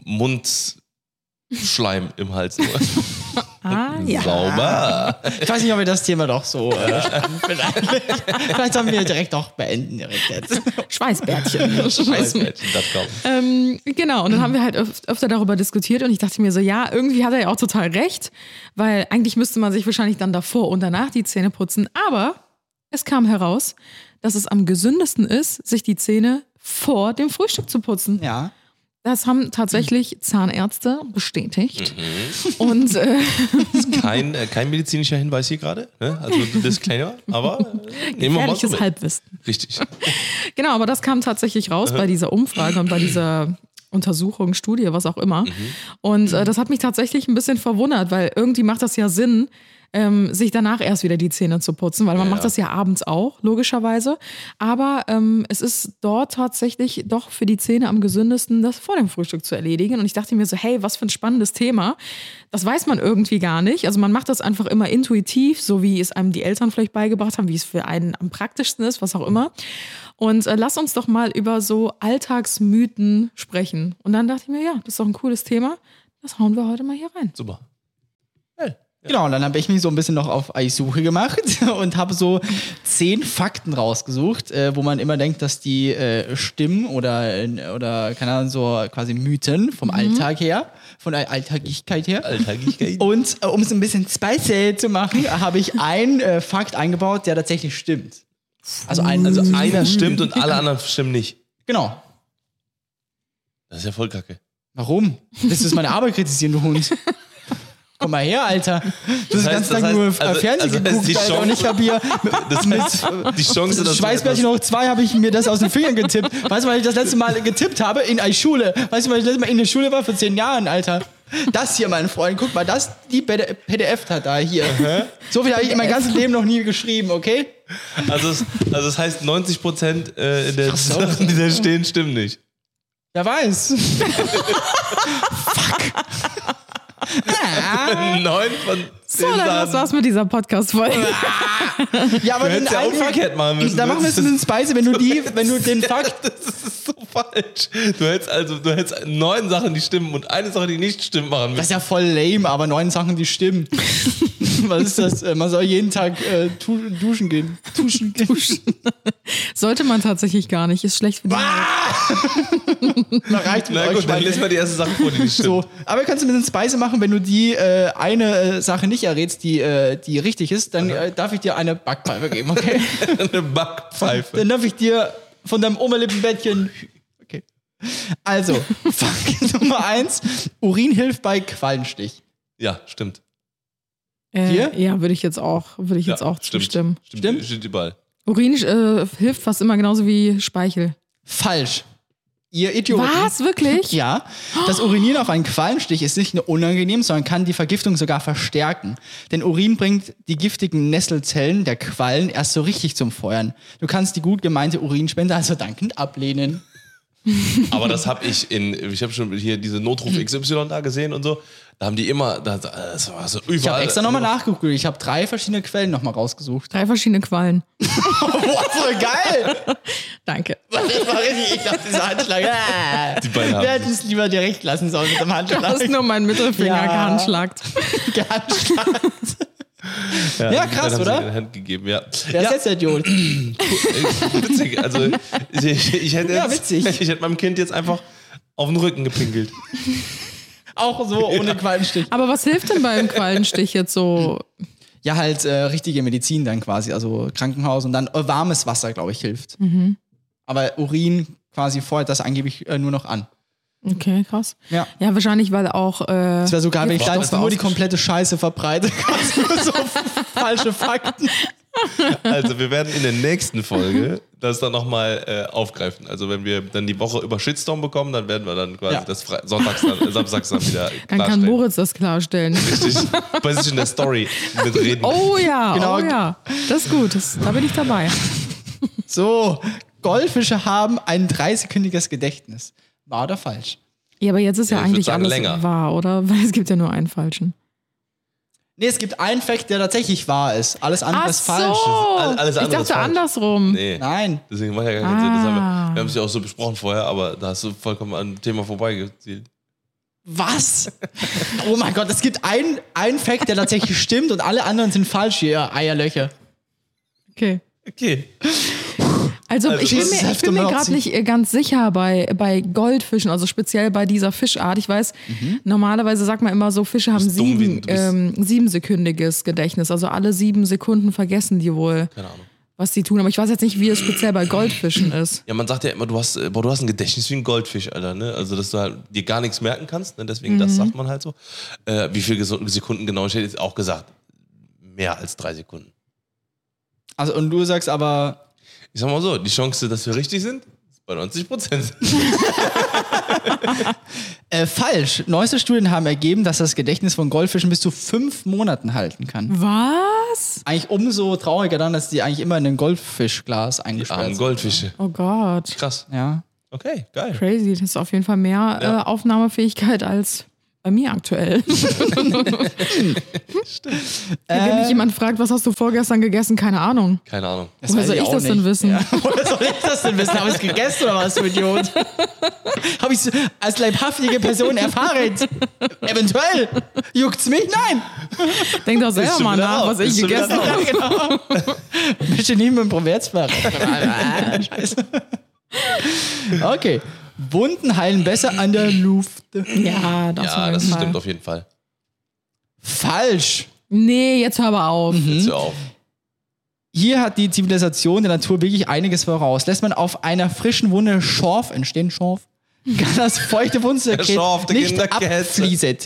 Mundschleim im Hals. nur. ah, ja. Sauber. Ich weiß nicht, ob wir das Thema doch so. Äh, vielleicht, vielleicht sollen wir direkt doch beenden direkt jetzt. Schweißbärtchen. Scheißmädchen.com. Ähm, genau, und dann haben wir halt öf öfter darüber diskutiert und ich dachte mir so, ja, irgendwie hat er ja auch total recht, weil eigentlich müsste man sich wahrscheinlich dann davor und danach die Zähne putzen, aber es kam heraus, dass es am gesündesten ist, sich die Zähne vor dem Frühstück zu putzen. Ja. Das haben tatsächlich Zahnärzte bestätigt. Und äh, Kein, äh, kein medizinischer Hinweis hier gerade. Ne? Also Disclaimer. Aber äh, nehmen wir mal so mit. Halbwissen. Richtig. Genau, aber das kam tatsächlich raus bei dieser Umfrage und bei dieser Untersuchung, Studie, was auch immer. Und äh, das hat mich tatsächlich ein bisschen verwundert, weil irgendwie macht das ja Sinn, ähm, sich danach erst wieder die Zähne zu putzen, weil man Ja, macht das ja abends auch, logischerweise. Aber ähm, es ist dort tatsächlich doch für die Zähne am gesündesten, das vor dem Frühstück zu erledigen. Und ich dachte mir so, hey, was für ein spannendes Thema. Das weiß man irgendwie gar nicht. Also man macht das einfach immer intuitiv, so wie es einem die Eltern vielleicht beigebracht haben, wie es für einen am praktischsten ist, was auch immer. Und äh, lass uns doch mal über so Alltagsmythen sprechen. Und dann dachte ich mir, ja, das ist doch ein cooles Thema. Das hauen wir heute mal hier rein. Super. Genau, und dann habe ich mich so ein bisschen noch auf Suche gemacht und habe so zehn Fakten rausgesucht, äh, wo man immer denkt, dass die äh, stimmen oder, oder keine Ahnung, so quasi Mythen vom Alltag her, von der Alltagigkeit her. Alltagigkeit. Und äh, um es ein bisschen spicy zu machen, habe ich einen äh, Fakt eingebaut, der tatsächlich stimmt. Also ein, Also einer stimmt und alle anderen stimmen nicht. genau. Das ist ja voll kacke. Warum? Willst du jetzt meine Arbeit kritisieren, du Hund? Komm mal her, Alter. Du hast Das den ganzen Tag nur also- Fernsehen also geguckt, die Alter, und ich Chance- habe hier Das heißt, die Chance, dass Schweißbärchen hoch zwei habe ich mir das aus den Fingern getippt. Weißt du, weil ich das letzte Mal getippt habe? In einer Schule. Weißt du, weil ich das letzte Mal in der Schule war? Vor zehn Jahren, Alter. Das hier, mein Freund, guck mal, das, die PDF hat da hier. So viel habe ich in meinem ganzen Leben noch nie geschrieben, okay? Also es, also es heißt 90 Prozent äh, der. Sachen, die da stehen, stimmen nicht. Wer weiß. Neun von So, dann das Sachen. war's mit dieser Podcast-Folge. Ja, aber Du hättest ja einen- umgekehrt machen müssen. Da machen wir es ein bisschen spicy, wenn du die, wenn du den Fakt. Das ist so falsch. Du hättest also du hättest neun Sachen, die stimmen und eine Sache, die nicht stimmt, machen Das müssen. ist ja voll lame, aber neun Sachen, die stimmen. Was ist das? Äh, Man soll jeden Tag äh, duschen gehen. Duschen gehen. Sollte man tatsächlich gar nicht. Ist schlecht für die Da reicht mit Na gut, dann lesen wir die erste Sache vor, die nicht stimmt. So, aber kannst du mit den Spice machen, wenn du die äh, eine äh, Sache nicht errätst, die, äh, die richtig ist, dann äh, darf ich dir eine Backpfeife geben, okay? Eine Backpfeife. dann darf ich dir von deinem Oberlippenbettchen. Okay. Also, Fakt Nummer eins: Urin hilft bei Quallenstich. Ja, stimmt. Äh, Hier? Ja, würde ich jetzt auch, würde ich jetzt ja, auch zustimmen. Stimmt. Stimmt? Stimmt überall. Urin äh, hilft fast immer genauso wie Speichel. Falsch. Ihr Idioten. Was? Wirklich? Ja, das Urinieren auf einen Quallenstich ist nicht nur unangenehm, sondern kann die Vergiftung sogar verstärken. Denn Urin bringt die giftigen Nesselzellen der Quallen erst so richtig zum Feuern. Du kannst die gut gemeinte Urinspende also dankend ablehnen. Aber das habe ich in, ich habe schon hier diese Notruf XY da gesehen und so. Da haben die immer, da, das war so überall. Ich habe extra nochmal nachgeguckt. Ich habe drei verschiedene Quellen nochmal rausgesucht. Drei verschiedene Quallen. Boah, voll geil! Danke. Das war richtig, ich dachte, dieser Handschlag. Die beiden Wir hätten es lieber direkt lassen sollen mit dem Du Handschlag. hast nur meinen Mittelfinger Ja. gehandschlagt. gehandschlagt. Ja, Ja, krass, oder? die Hand gegeben, ja. Wer ja, ist jetzt der Idiot? witzig. Also ich, ich hätte Ja, jetzt, witzig. ich hätte meinem Kind jetzt einfach auf den Rücken gepinkelt. Auch so ohne Quallenstich. Aber was hilft denn beim Quallenstich jetzt so? Ja, halt äh, richtige Medizin dann quasi, also Krankenhaus und dann äh, warmes Wasser, glaube ich, hilft. Aber Urin quasi feuert das angeblich äh, nur noch an. Okay, krass. Ja. Ja, wahrscheinlich, weil auch. Äh, Das wäre so geil, wenn ich da jetzt nur die komplette Scheiße verbreite. quasi nur so falsche Fakten. Also wir werden in der nächsten Folge das dann nochmal äh, aufgreifen. Also wenn wir dann die Woche über Shitstorm bekommen, dann werden wir dann quasi Ja. das Fre Sonntags dann, äh, Samstags dann wieder Dann kann. Moritz das klarstellen. Richtig. Bei sich in der Story mitreden. Oh ja, Genau. oh ja. Das ist gut. Das, da bin ich dabei. So, Goldfische haben ein 30-kündiges Gedächtnis. Wahr oder falsch? Ja, aber jetzt ist ja, Ja, eigentlich alles länger. wahr, oder? Weil es gibt ja nur einen falschen. Nee, es gibt einen Fact, der tatsächlich wahr ist. Alles andere Ach ist so. falsch. All- alles ich andere ist dachte falsch. andersrum. Nee. Nein. Deswegen macht ja gar keinen Sinn. Das haben wir, Ah. wir haben es ja auch so besprochen vorher, aber da hast du vollkommen an dem Thema vorbeigezielt. Was? Oh mein Gott, es gibt einen, einen Fact, der tatsächlich stimmt und alle anderen sind falsch, ihr Eierlöcher. Okay. Okay. Also, Also ich bin mir, ich Hälfte bin mir gerade nicht äh, ganz sicher bei, bei Goldfischen, also speziell bei dieser Fischart. Ich weiß, normalerweise sagt man immer so, Fische haben sieben, ähm, siebensekündiges Gedächtnis. Also alle sieben Sekunden vergessen die wohl, Keine Ahnung. was sie tun. Aber ich weiß jetzt nicht, wie es speziell bei Goldfischen ist. Ja, man sagt ja immer, du hast, äh, boah, du hast ein Gedächtnis wie ein Goldfisch, Alter, ne? Also, dass du halt dir gar nichts merken kannst, ne? Deswegen, Mhm. das sagt man halt so. Äh, wie viele Sekunden genau steht, ist auch gesagt. Mehr als drei Sekunden. Also, und du sagst aber, Ich sag mal so, die Chance, dass wir richtig sind, ist bei 90 Prozent. äh, falsch. Neueste Studien haben ergeben, dass das Gedächtnis von Goldfischen bis zu fünf Monaten halten kann. Was? Eigentlich umso trauriger dann, dass die eigentlich immer in ein Goldfischglas eingesperrt sind. Goldfische. Oh Gott. Krass. Ja. Okay, geil. Crazy. Das ist auf jeden Fall mehr Ja. äh, Aufnahmefähigkeit als bei mir aktuell. Wenn mich jemand fragt, was hast du vorgestern gegessen, keine Ahnung. Keine Ahnung. Das Woher soll ich auch das denn nicht. wissen? Ja. Woher soll ich das denn wissen? Habe ich es gegessen oder was, du Idiot? Habe ich es als leibhaftige Person erfahren? Eventuell. Juckt's mich? Nein. Denk doch selber mal nach, was ich gegessen habe. Ja, genau. Bitte nicht mit dem Proverzfach. Scheiße. Okay. Wunden heilen besser an der Luft. Ja, das, Ja, jeden das Fall. stimmt auf jeden Fall. Falsch. Nee, jetzt hör aber auf. Jetzt hör auf. Hier hat die Zivilisation der Natur wirklich einiges voraus. Lässt man auf einer frischen Wunde Schorf entstehen, Schorf, kann das feuchte der nicht Kinderkäse.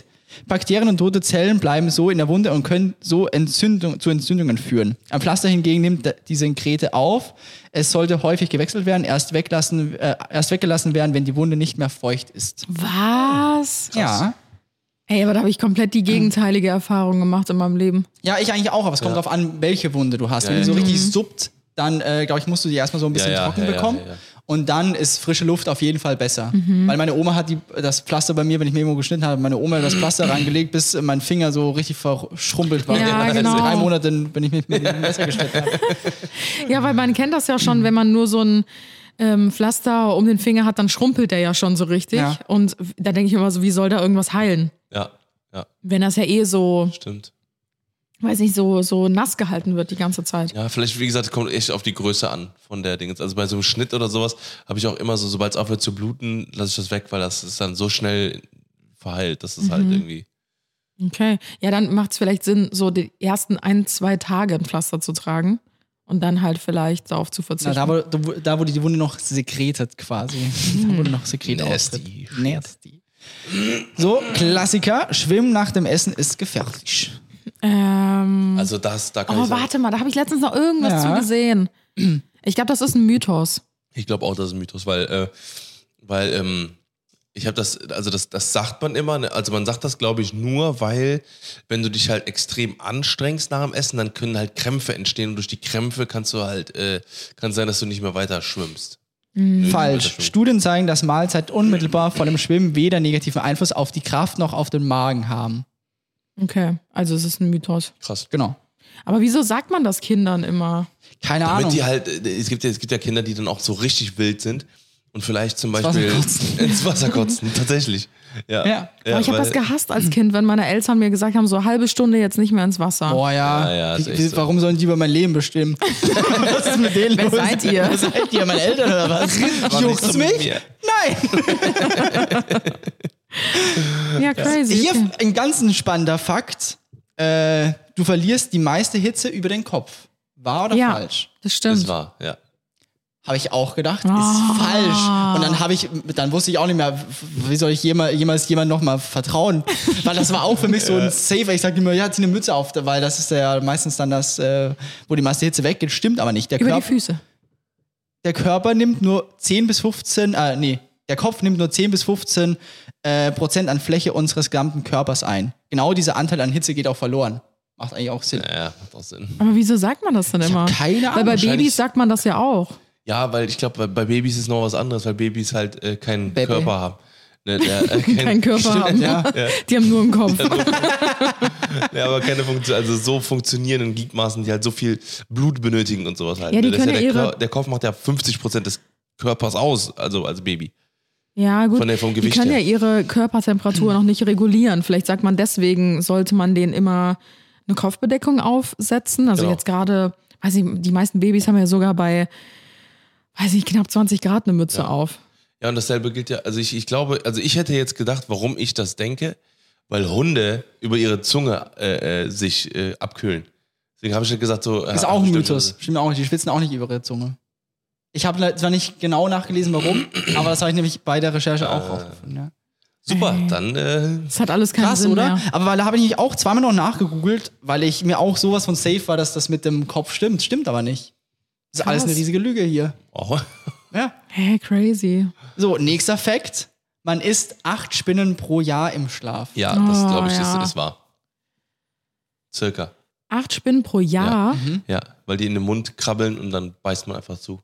Bakterien und tote Zellen bleiben so in der Wunde und können so Entzündung, zu Entzündungen führen. Ein Pflaster hingegen nimmt da- die Sekrete auf. Es sollte häufig gewechselt werden, erst, weglassen, äh, erst weggelassen werden, wenn die Wunde nicht mehr feucht ist. Was? Ja. Ey, aber da habe ich komplett die gegenteilige Erfahrung gemacht in meinem Leben. Ja, ich eigentlich auch, aber es kommt darauf an, welche Wunde du hast. Wenn Ja, die so ja. richtig suppt, dann, äh, glaube ich, musst du die erstmal so ein bisschen Ja, ja, trocken ja, ja, bekommen. Ja, ja. Und dann ist frische Luft auf jeden Fall besser. Weil meine Oma hat die, das Pflaster bei mir, wenn ich mir irgendwo geschnitten habe, meine Oma hat das Pflaster reingelegt, bis mein Finger so richtig verschrumpelt war. Ja, Also genau. Drei Monate, wenn ich mit mit dem Messer geschnitten habe. Ja, weil man kennt das ja schon, wenn man nur so ein ähm, Pflaster um den Finger hat, dann schrumpelt der ja schon so richtig. Ja. Und da denke ich immer so, wie soll da irgendwas heilen? Ja, ja, Wenn das ja eh so, stimmt. Weiß nicht, so, so nass gehalten wird die ganze Zeit. Ja, vielleicht, wie gesagt, kommt echt auf die Größe an von der Dingens. Also bei so einem Schnitt oder sowas habe ich auch immer so, sobald es aufhört zu bluten, lasse ich das weg, weil das ist dann so schnell verheilt, dass es Mhm. halt irgendwie. Okay. Ja, dann macht es vielleicht Sinn, so die ersten ein, zwei Tage ein Pflaster zu tragen und dann halt vielleicht darauf zu Na, verzichten. da, wo, da, wo die Wunde noch sekretet quasi. Da wurde noch Sekret Nasty. Nasty. So, Klassiker. Schwimmen nach dem Essen ist gefährlich. Ähm, Also das, da kann oh, ich sagen, warte mal, da habe ich letztens noch irgendwas Ja. zu gesehen. Ich glaube, das ist ein Mythos. ich glaube auch, das ist ein Mythos, weil, äh, weil, ähm, ich habe das, also das, das sagt man immer, ne? also man sagt das, glaube ich, nur, weil, wenn du dich halt extrem anstrengst nach dem Essen, dann können halt Krämpfe entstehen und durch die Krämpfe kannst du halt, äh, kann sein, dass du nicht mehr weiter schwimmst. Falsch. Studien zeigen, dass Mahlzeit unmittelbar vor dem Schwimmen weder negativen Einfluss auf die Kraft noch auf den Magen haben. Okay, also es ist ein Mythos. Krass. Genau. Aber wieso sagt man das Kindern immer? Keine Damit Ahnung. die halt, äh, es gibt, ja, es gibt ja Kinder, die dann auch so richtig wild sind und vielleicht zum Wasser Beispiel kotzen. ins Wasser kotzen, tatsächlich. Ja. Ja. Aber ich habe das gehasst als Kind, wenn meine Eltern mir gesagt haben, so halbe Stunde jetzt nicht mehr ins Wasser. Boah, ja. Ja, ja, so. Warum sollen die über mein Leben bestimmen? was ist mit denen Wer los? seid ihr? Wer seid ihr, meine Eltern oder was? Juckt's so mich? Nein. Ja, crazy. Hier Okay. ein ganz spannender Fakt. Äh, du verlierst die meiste Hitze über den Kopf. Wahr oder Ja, falsch? das stimmt. Das war, ja. Habe ich auch gedacht, ist Ah. falsch. Und dann habe ich, dann wusste ich auch nicht mehr, wie soll ich jemals, jemals jemand noch mal vertrauen? weil das war auch für mich so ein Safe. Ich sage immer, ja, zieh eine Mütze auf, weil das ist ja meistens dann das, äh, wo die meiste Hitze weggeht. Stimmt aber nicht. Der Über die Körper, Füße. der Körper nimmt nur 10 bis 15, äh, nee, der Kopf nimmt nur 10 bis 15 äh, Prozent an Fläche unseres gesamten Körpers ein. Genau dieser Anteil an Hitze geht auch verloren. Macht eigentlich auch Sinn. Ja, macht auch Sinn. Aber wieso sagt man das denn immer? hab keine Ahnung, Weil bei Babys sagt man das ja auch. Ja, weil ich glaube, bei, Babys ist noch was anderes, weil Babys halt äh, keinen Baby. Körper haben. Ne, der, äh, kein, Keinen Körper haben. Ja. Die haben nur einen Kopf. Ja, aber keine Funktion, also so funktionierenden Gliedmaßen, die halt so viel Blut benötigen und sowas halt. Ja, die ne? Das ist können der, ja ihre- Kör- der Kopf macht ja 50 Prozent des Körpers aus, also als Baby. Ja, gut. Von der- vom die Gewicht können ja her. ihre Körpertemperatur noch nicht regulieren. Vielleicht sagt man deswegen, sollte man denen immer eine Kopfbedeckung aufsetzen. Also Genau. jetzt gerade, weiß ich, die meisten Babys haben ja sogar bei, weiß ich, knapp 20 Grad eine Mütze auf. Ja, und dasselbe gilt ja, also ich, ich glaube, also ich hätte jetzt gedacht, warum ich das denke, weil Hunde über ihre Zunge äh, äh, sich äh, abkühlen. Deswegen habe ich ja gesagt, so. Ist ja, auch ein Mythos. Stimmt auch nicht. Die schwitzen auch nicht über ihre Zunge. Ich habe zwar nicht genau nachgelesen, warum, aber das habe ich nämlich bei der Recherche auch rausgefunden. Ja. Super, dann äh, Das hat alles keinen Krass, Sinn oder? mehr. Aber weil da habe ich nämlich auch zweimal noch nachgegoogelt, weil ich mir auch sowas von safe war, dass das mit dem Kopf stimmt. Stimmt aber nicht. Das ist alles eine riesige Lüge hier. oh, Ja. Hä, crazy. So, nächster Fakt. Man isst acht Spinnen pro Jahr im Schlaf. ja, das Oh, glaube ich, ja. ist, ist wahr. Circa. Acht Spinnen pro Jahr? Ja, weil die in den Mund krabbeln und dann beißt man einfach zu.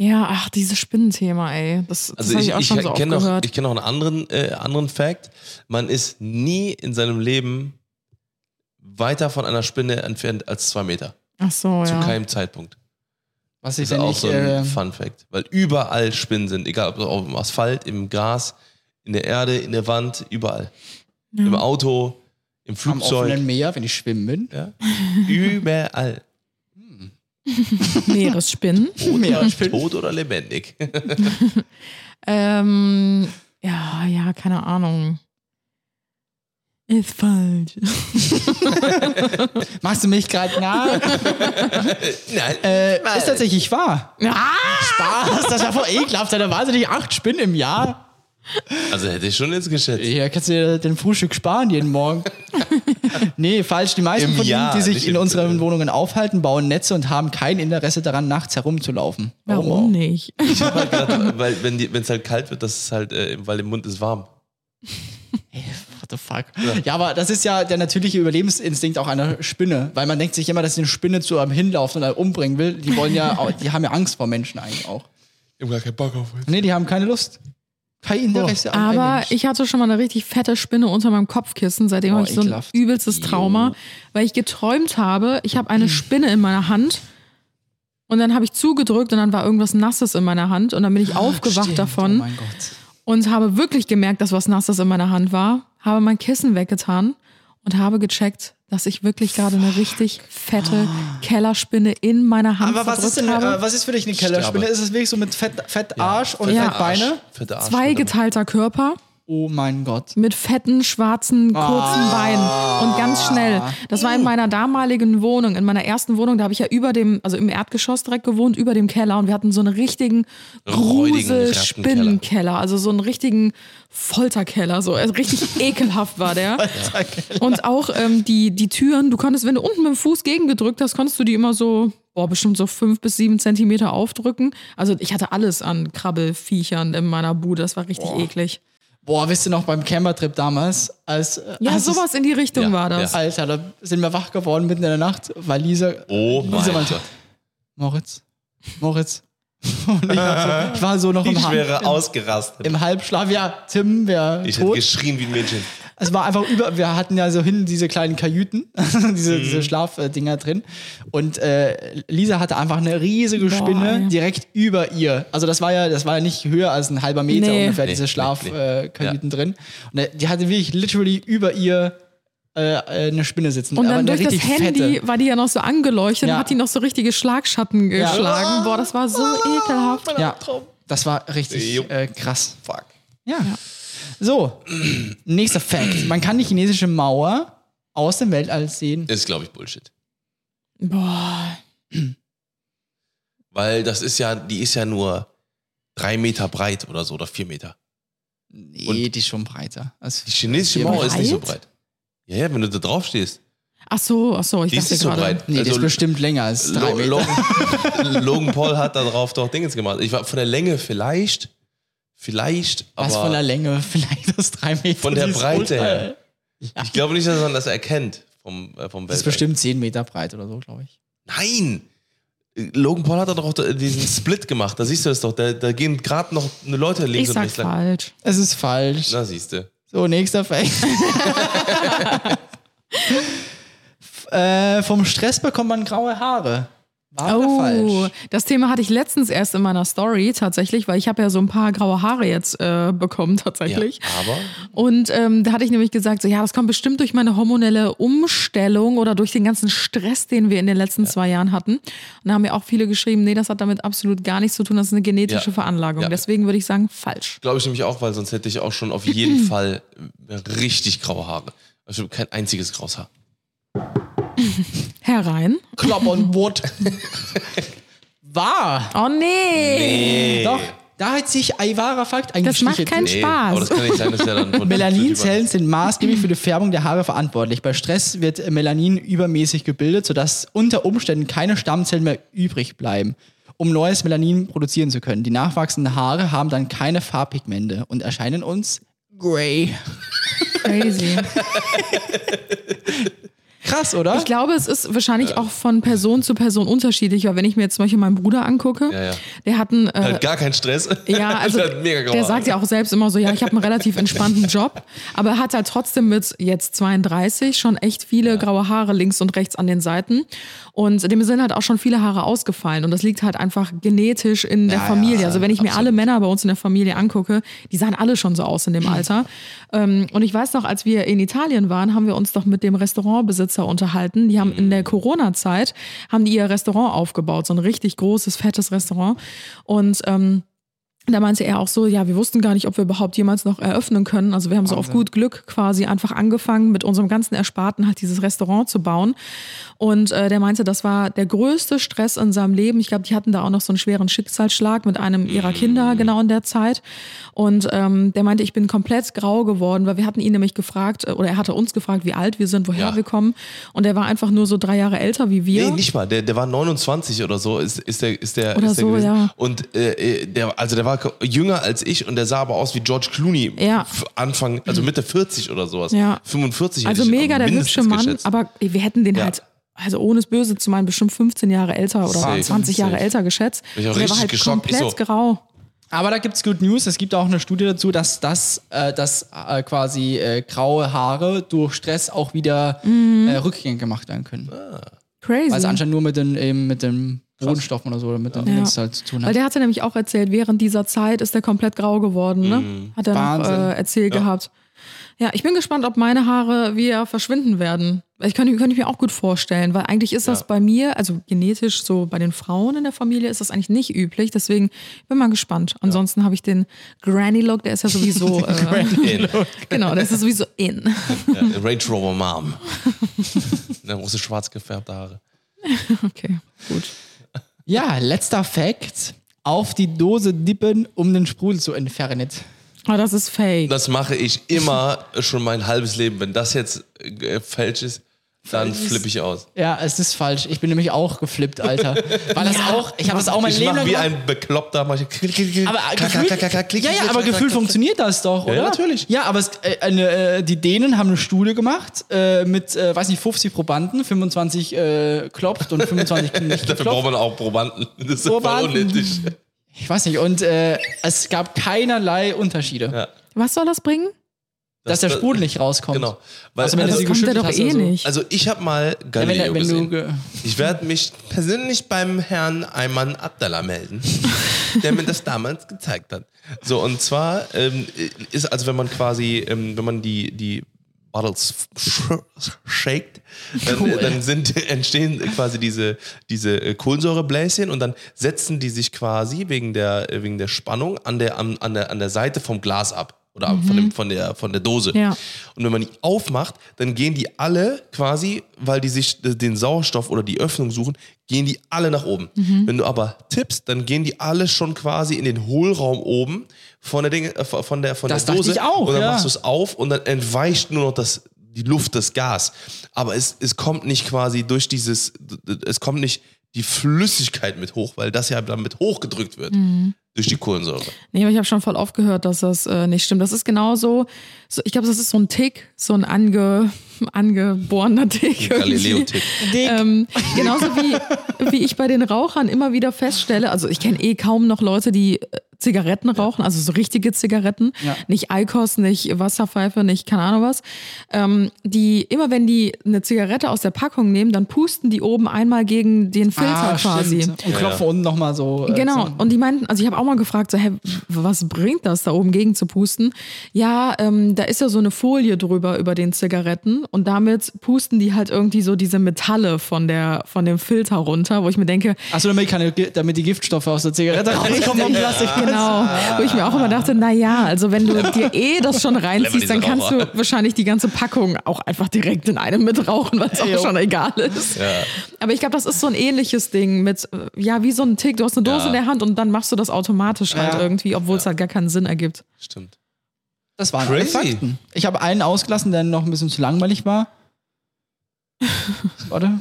Ja, ach, dieses Spinnenthema, ey. Das, das Also habe ich, ich auch ich, schon so oft kenne noch, gehört. ich kenn noch einen anderen, äh, anderen Fact. Man ist nie in seinem Leben weiter von einer Spinne entfernt als zwei Meter. Ach so, Zu ja. keinem Zeitpunkt. Was Das ich, ist wenn auch ich, so ein äh, Fun Fact. Weil überall Spinnen sind. Egal ob auf dem Asphalt, im Gras, in der Erde, in der Wand, überall. Im Auto, im am offenen Flugzeug. Meer, wenn ich schwimmen bin. Ja. überall. Meeresspinnen. Meeresspinnen. Tot oder lebendig. ähm, ja, ja, keine Ahnung. Ist falsch. Machst du mich gerade nach? Nein. äh, ist tatsächlich wahr. Ah! Spaß, das war voll ekelhaft. Da wahnsinnig acht Spinnen im Jahr. Also hätte ich schon jetzt geschätzt. Ja, kannst du dir den Frühstück sparen jeden Morgen. nee, falsch. Die meisten Im von Jahr, denen, die sich in unseren Wohnungen aufhalten, bauen Netze und haben kein Interesse daran, nachts herumzulaufen. Warum auch? nicht? Ich hab halt gedacht, weil wenn es halt kalt wird, das ist halt, äh, weil im Mund ist warm. What the fuck? Ja. aber das ist ja der natürliche Überlebensinstinkt auch einer Spinne, weil man denkt sich immer, dass eine Spinne zu einem hinlaufen und einen umbringen will. Die wollen ja, die haben ja Angst vor Menschen eigentlich auch. Ich hab gar keinen Bock auf Nee, die haben keine Lust. Kein Interesse an einem Aber ich hatte schon mal eine richtig fette Spinne unter meinem Kopfkissen. Seitdem Oh, habe ich so ein ekelhaft. übelstes Trauma, weil ich geträumt habe, ich habe eine Spinne in meiner Hand und dann habe ich zugedrückt und dann war irgendwas Nasses in meiner Hand und dann bin ich aufgewacht Stimmt, davon Oh und habe wirklich gemerkt, dass was Nasses in meiner Hand war, habe mein Kissen weggetan und habe gecheckt, dass ich wirklich gerade eine richtig fette Kellerspinne in meiner Hand Aber was ist, denn, habe. äh, was ist für dich eine Kellerspinne? Ist es wirklich so mit Fett, Fett Arsch und Ja. Fett Beine? Zweigeteilter Körper. Oh mein Gott. mit fetten, schwarzen, kurzen Ah. Beinen und ganz schnell. Das war in meiner damaligen Wohnung, in meiner ersten Wohnung, da habe ich ja über dem, also im Erdgeschoss direkt gewohnt, über dem Keller und wir hatten so einen richtigen Grusel-Spinnenkeller, also so einen richtigen Folterkeller, so also richtig ekelhaft war der. Und auch ähm, die, die Türen, du konntest, wenn du unten mit dem Fuß gegengedrückt hast, konntest du die immer so, boah, bestimmt so fünf bis sieben Zentimeter aufdrücken. Also ich hatte alles an Krabbelfiechern in meiner Bude, das war richtig eklig. Boah, wisst ihr noch beim Campertrip damals? Als, äh, Ja, als es- sowas in die Richtung Ja, war das. Alter, da sind wir wach geworden mitten in der Nacht, weil Lisa. Oh Lisa mein meinte, Gott. Moritz, Moritz. Und ich war, so, ich war so noch im, Ich Ha- wäre im, ausgerastet. im Halbschlaf. Ja, Tim wäre Ich hätte tot. geschrien wie ein Mädchen. Es war einfach über, wir hatten ja so hinten diese kleinen Kajüten, diese, Mhm. diese Schlafdinger drin. Und äh, Lisa hatte einfach eine riesige Spinne ey. direkt über ihr. Also das war ja, das war ja nicht höher als ein halber Meter Nee. ungefähr, Nee, diese Schlafkajüten nee. äh, drin. Und äh, die hatte wirklich literally über ihr äh, eine Spinne sitzen. Und dann durch das Handy fette. war die ja noch so angeleuchtet Ja. und hat die noch so richtige Schlagschatten Ja. geschlagen. Boah, das war so ekelhaft. Ja, das war richtig äh, krass. Fuck. Ja. So, nächster Fact. Man kann die chinesische Mauer aus dem Weltall sehen. Ist, glaube ich, Bullshit. Boah. Weil das ist ja, die ist ja nur drei Meter breit oder so oder vier Meter. Nee, die ist schon breiter. Also, Die chinesische Mauer ist nicht so breit? breit. Ja, ja, wenn du da drauf stehst. Ach so, ach so, ich Die ist dachte nicht so gerade. breit. nee, die ist Also, bestimmt länger als drei Lo- Meter. Logan, Logan Paul hat da drauf doch Dingens gemacht. Ich war von der Länge vielleicht, vielleicht, aber Was von der Länge? Vielleicht aus drei Meter. Von der Breite her. ich glaube nicht, dass man das erkennt vom, äh, vom Die ist Weltall. bestimmt zehn Meter breit oder so, glaube ich. Nein! Logan Paul hat da doch diesen Split gemacht. Da siehst du es doch. Da, da gehen gerade noch eine Leute Ich links und sag rechts lang. falsch. Es ist falsch. Da siehst du. So, nächster Fact. F- äh, vom Stress bekommt man graue Haare. Oder Oh, falsch? das Thema hatte ich letztens erst in meiner Story tatsächlich, weil ich habe ja so ein paar graue Haare jetzt äh, bekommen Ja, tatsächlich. aber Und ähm, da hatte ich nämlich gesagt, so ja, das kommt bestimmt durch meine hormonelle Umstellung oder durch den ganzen Stress, den wir in den letzten zwei Jahren hatten. Und da haben mir auch viele geschrieben, nee, das hat damit absolut gar nichts zu tun, das ist eine genetische Ja. Veranlagung. Ja. Deswegen würde ich sagen, falsch. glaube ich nämlich auch, weil sonst hätte ich auch schon auf jeden Fall richtig graue Haare. Also kein einziges graues Haar. Herein. Club on Wood. Wahr. Oh nee. Doch, da hat sich ein wahrer Fakt Das eingeschlichen. macht keinen Spaß. aber das kann nicht sein, dass der dann Melaninzellen sind maßgeblich für die Färbung der Haare verantwortlich. Bei Stress wird Melanin übermäßig gebildet, sodass unter Umständen keine Stammzellen mehr übrig bleiben, um neues Melanin produzieren zu können. Die nachwachsenden Haare haben dann keine Farbpigmente und erscheinen uns gray. Crazy. Krass, oder? Ich glaube, es ist wahrscheinlich auch von Person zu Person unterschiedlich, weil wenn ich mir jetzt zum Beispiel meinen Bruder angucke, Ja, ja. der hat einen, äh, Halt gar keinen Stress. Ja, also Der hat sagt ja auch selbst immer so, ja, ich habe einen relativ entspannten Job, aber er hat halt trotzdem mit jetzt 32 schon echt viele graue Haare links und rechts an den Seiten und dem sind halt auch schon viele Haare ausgefallen und das liegt halt einfach genetisch in der Ja, Familie. ja, also wenn ich mir alle Männer bei uns in der Familie angucke, die sahen alle schon so aus in dem Alter. Ähm, und ich weiß noch, als wir in Italien waren, haben wir uns doch mit dem Restaurantbesitzer unterhalten. Die haben in der Corona-Zeit haben die ihr Restaurant aufgebaut, so ein richtig großes, fettes Restaurant und ähm, da meinte er auch so, ja, wir wussten gar nicht, ob wir überhaupt jemals noch eröffnen können. Also wir haben so auf gut Glück quasi einfach angefangen, mit unserem ganzen Ersparten halt dieses Restaurant zu bauen. Und äh, der meinte, das war der größte Stress in seinem Leben. Ich glaube, die hatten da auch noch so einen schweren Schicksalsschlag mit einem ihrer Kinder genau in der Zeit. Und ähm, der meinte, ich bin komplett grau geworden, weil wir hatten ihn nämlich gefragt, äh, oder er hatte uns gefragt, wie alt wir sind, woher Ja. wir kommen. Und er war einfach nur so drei Jahre älter wie wir. Nee, nicht mal. Der, der war 29 oder so, ist, ist der, ist der, Oder ist der so, gewesen. ja. Und äh, äh, der, also der war jünger als ich und der sah aber aus wie George Clooney. Ja. Anfang, also Mitte 40 oder sowas. Ja. 45 hätte Also ich mega der hübsche Mann, geschätzt. aber wir hätten den Ja. halt, also ohne es böse zu meinen, bestimmt 15 Jahre älter oder Safe. 20 Jahre Safe. älter geschätzt. Bin ich auch Und der war richtig halt geschockt. Komplett so- grau. Aber da gibt's Good News. Es gibt auch eine Studie dazu, dass das, äh, dass äh, quasi äh, graue Haare durch Stress auch wieder Mhm. äh, rückgängig gemacht werden können. Crazy. Weil es anscheinend nur mit den, eben mit den Bodenstoffen oder so oder mit den Ja. Dings halt zu tun Weil hat. der hatte nämlich auch erzählt, während dieser Zeit ist er komplett grau geworden, ne? Hat er noch Wahnsinn. äh, erzählt gehabt. Ja, ich bin gespannt, ob meine Haare wieder verschwinden werden. Ich könnte, könnte ich mir auch gut vorstellen, weil eigentlich ist das Ja. bei mir, also genetisch so bei den Frauen in der Familie ist das eigentlich nicht üblich. Deswegen bin mal gespannt. Ansonsten habe ich den Granny Look, der ist ja sowieso äh, In. genau, der ist sowieso in. Ja, Range Rover Mom. der große schwarz gefärbte Haare. Okay, gut. Ja, letzter Fact. Auf die Dose dippen, um den Sprudel zu entfernen. Aber das ist fake. Das mache ich immer schon mein halbes Leben. Wenn das jetzt äh, falsch ist, dann flippe ich aus. Ja, es ist falsch. Ich bin nämlich auch geflippt, Alter. Weil das auch, ich habe das auch mein Ich Leben mache lang wie gemacht. ein Bekloppter. Mach ich klick, klick, klick, Aber klack, gefühlt, klack, klack, klack, klick, ja, ja, aber gefühlt funktioniert das doch, oder? Ja, natürlich. Ja, aber es, äh, eine, äh, die Dänen haben eine Studie gemacht äh, mit, äh, weiß nicht, 50 Probanden, 25 äh, klopft und 25 nicht Dafür braucht man auch Probanden. Das ist voll Probanden. unnötig. Ich weiß nicht, und äh, es gab keinerlei Unterschiede, Ja. Was soll das bringen? Dass der Das- Sprudel nicht rauskommt. Genau. Weil, Also wenn du Das sie kommt ja geschüttelt doch hast eh so. nicht. also ich habe mal Ja, Galileo wenn, wenn du gesehen. ge Ich werde mich persönlich beim Herrn Ayman Abdallah melden, der mir das damals gezeigt hat. So, und zwar ähm, ist, also wenn man quasi, ähm, wenn man die, die Bottles sh- shakt, dann, Cool. dann sind, entstehen quasi diese, diese äh, Kohlensäurebläschen und dann setzen die sich quasi wegen der, äh, wegen der Spannung an der, an, an, der, an der Seite vom Glas ab. Oder von, dem, von, der, von der Dose. Mhm. Ja. Und wenn man die aufmacht, dann gehen die alle quasi, weil die sich den Sauerstoff oder die Öffnung suchen, gehen die alle nach oben. Mhm. Wenn du aber tippst, dann gehen die alle schon quasi in den Hohlraum oben von der, Dinge, äh, von der, von Das der Dose. ich auch, und dann ja. machst du es auf und dann entweicht nur noch das, die Luft, das Gas. Aber es, es kommt nicht quasi durch dieses, es kommt nicht die Flüssigkeit mit hoch, weil das ja dann mit hochgedrückt wird Mhm. Durch die Kohlensäure. Nee, aber ich habe schon voll oft gehört, dass das äh, nicht stimmt. Das ist genauso, so, ich glaube, das ist so ein Tick, so ein ange, angeborener Tick. Galileo-Tick. Ähm, genauso wie, wie ich bei den Rauchern immer wieder feststelle, also ich kenne eh kaum noch Leute, die äh, Zigaretten rauchen, also so richtige Zigaretten, Ja. nicht Eikos, nicht Wasserpfeife, nicht keine Ahnung was, ähm, die immer wenn die eine Zigarette aus der Packung nehmen, dann pusten die oben einmal gegen den Filter quasi. Ah, stimmt. Und klopfen unten nochmal so. äh, Genau, so. und die meinten, also ich habe auch mal gefragt, so, hä, was bringt das da oben gegen zu pusten? Ja, ähm, da ist ja so eine Folie drüber über den Zigaretten und damit pusten die halt irgendwie so diese Metalle von der von dem Filter runter, wo ich mir denke, Achso, damit, keine, damit die Giftstoffe aus der Zigarette rauskommen Plastik. genau, wo ich mir auch immer dachte, na ja, also wenn du dir eh das schon reinziehst, dann kannst du wahrscheinlich die ganze Packung auch einfach direkt in einem mit rauchen, weil es auch schon egal ist. Aber ich glaube, das ist so ein ähnliches Ding mit, äh, ja, wie so ein Tick, du hast eine Dose Ja. in der Hand und dann machst du das automatisch halt Ja. irgendwie, obwohl es halt gar keinen Sinn ergibt. Stimmt. Das waren alle Crazy. Fakten. Ich habe einen ausgelassen, der noch ein bisschen zu langweilig war. Warte.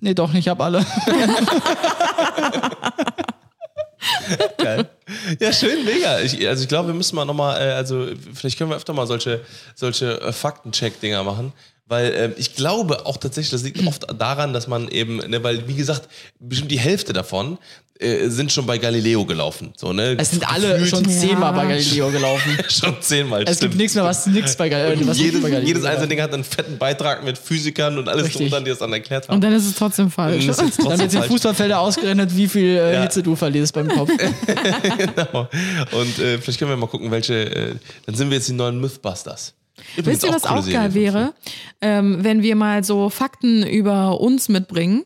Nee, doch nicht, ich habe alle. Geil. Ja, schön, mega. Ich, also ich glaube, wir müssen mal nochmal, äh, also vielleicht können wir öfter mal solche, solche äh, Faktencheck-Dinger machen. Weil ähm, ich glaube auch tatsächlich, das liegt oft daran, dass man eben, ne, weil wie gesagt, bestimmt die Hälfte davon äh, sind schon bei Galileo gelaufen. So, ne? Es sind alle Gefühlt schon zehnmal bei Ja. Galileo gelaufen. schon zehnmal. Es gibt stimmt. nichts mehr, was nix bei Galileo. Und Was jedes, bei Galileo jedes einzelne Ding hat einen fetten Beitrag mit Physikern und alles drunter, die das dann erklärt haben. Und dann ist es trotzdem falsch. Ist jetzt Dann trotzdem wird in falsch. Fußballfelder ausgerechnet, wie viel äh, Ja. Hitze du verlierst beim Kopf. genau. Und äh, vielleicht können wir mal gucken, welche. Äh, dann sind wir jetzt die neuen Mythbusters. Übrigens Wisst ihr, was auch Serie. geil wäre? Ähm, wenn wir mal so Fakten über uns mitbringen.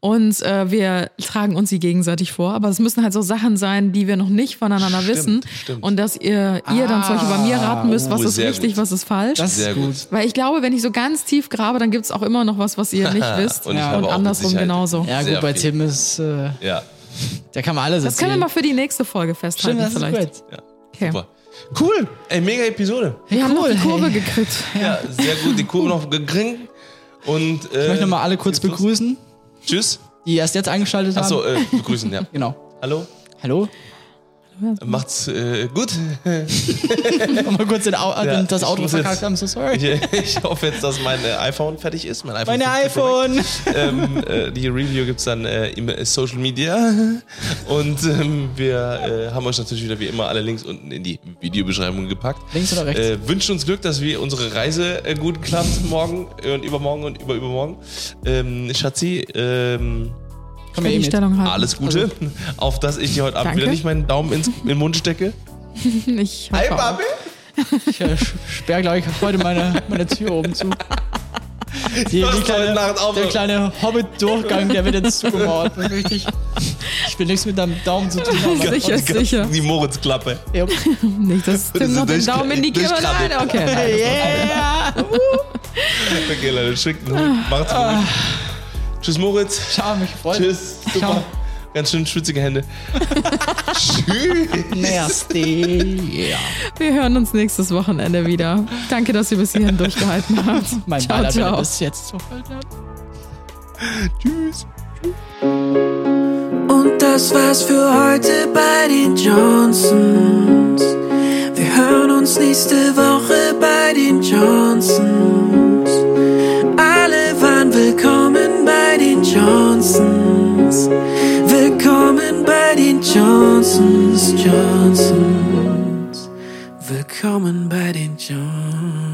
Und äh, wir tragen uns sie gegenseitig vor, aber es müssen halt so Sachen sein, die wir noch nicht voneinander Stimmt, wissen. stimmt. Und dass ihr, ihr dann zum Beispiel bei mir raten müsst, was oh, ist sehr richtig, gut. was ist falsch. Das Sehr ist gut. gut. Weil ich glaube, wenn ich so ganz tief grabe, dann gibt es auch immer noch was, was ihr nicht wisst. Und ich und andersrum genauso. Ja, Sehr gut, bei viel. Tim ist, äh, Ja, da kann man alles Das können wir erzählen. mal für die nächste Folge festhalten, Stimmt, das ist vielleicht. gut. ja. Okay. Super. Cool. Ey, mega Episode. Wir haben noch Cool, die Kurve hey. gekriegt. Ja, sehr gut. Die Kurve noch gekriegt. Und, äh, Ich möchte nochmal alle kurz geht's los? begrüßen, Tschüss. die erst jetzt eingeschaltet haben. Achso, äh, begrüßen, ja. Genau. Hallo. Hallo? Macht's äh, gut. Mal kurz Au Ja, das Auto verkackt haben, so sorry. Ich, ich hoffe jetzt, dass mein äh, iPhone fertig ist. Mein iPhone Meine 15 Pro Max. iPhone! ähm, äh, die Review gibt es dann äh, im äh, Social Media. Und ähm, wir äh, haben euch natürlich wieder wie immer alle Links unten in die Videobeschreibung gepackt. Links oder rechts? Wünschen uns Glück, dass wir unsere Reise gut klappt morgen und übermorgen und überübermorgen. Ähm, Schatzi, ähm, Komm eh die mit. Stellung halten. alles Gute, auf dass ich dir heute Abend Danke. wieder nicht meinen Daumen ins, in den Mund stecke. Ich hoffe auch. Ich äh, sperre gleich heute meine, meine Tür oben zu. Die, die kleine, heute Nacht auf- der kleine Hobbit-Durchgang, der wird jetzt zugemauert. Richtig. Ich will nichts mit deinem Daumen zu tun haben. Sicher, sicher. Die Moritz-Klappe. Ja. Nicht, dass Tim noch den Daumen in die Kimme durchkrabbelt. Nein, okay. Nein, das Yeah. Okay, Leute, schickt einen Hut. Macht's gut. Tschüss, Moritz. Ciao, mich freut. Tschüss. Super. Ciao. Ganz schön schwitzige Hände. Tschüss. Nasty. Ja. Wir hören uns nächstes Wochenende wieder. Danke, dass ihr bis hierhin durchgehalten habt. Mein ciao, Beileid, wenn er ciao. bis jetzt so. Tschüss. Und das war's für heute bei den Johnsons. Wir hören uns nächste Woche bei den Johnsons. Johnsons. Willkommen bei den Johnsons, Johnsons. Willkommen bei den Johnsons.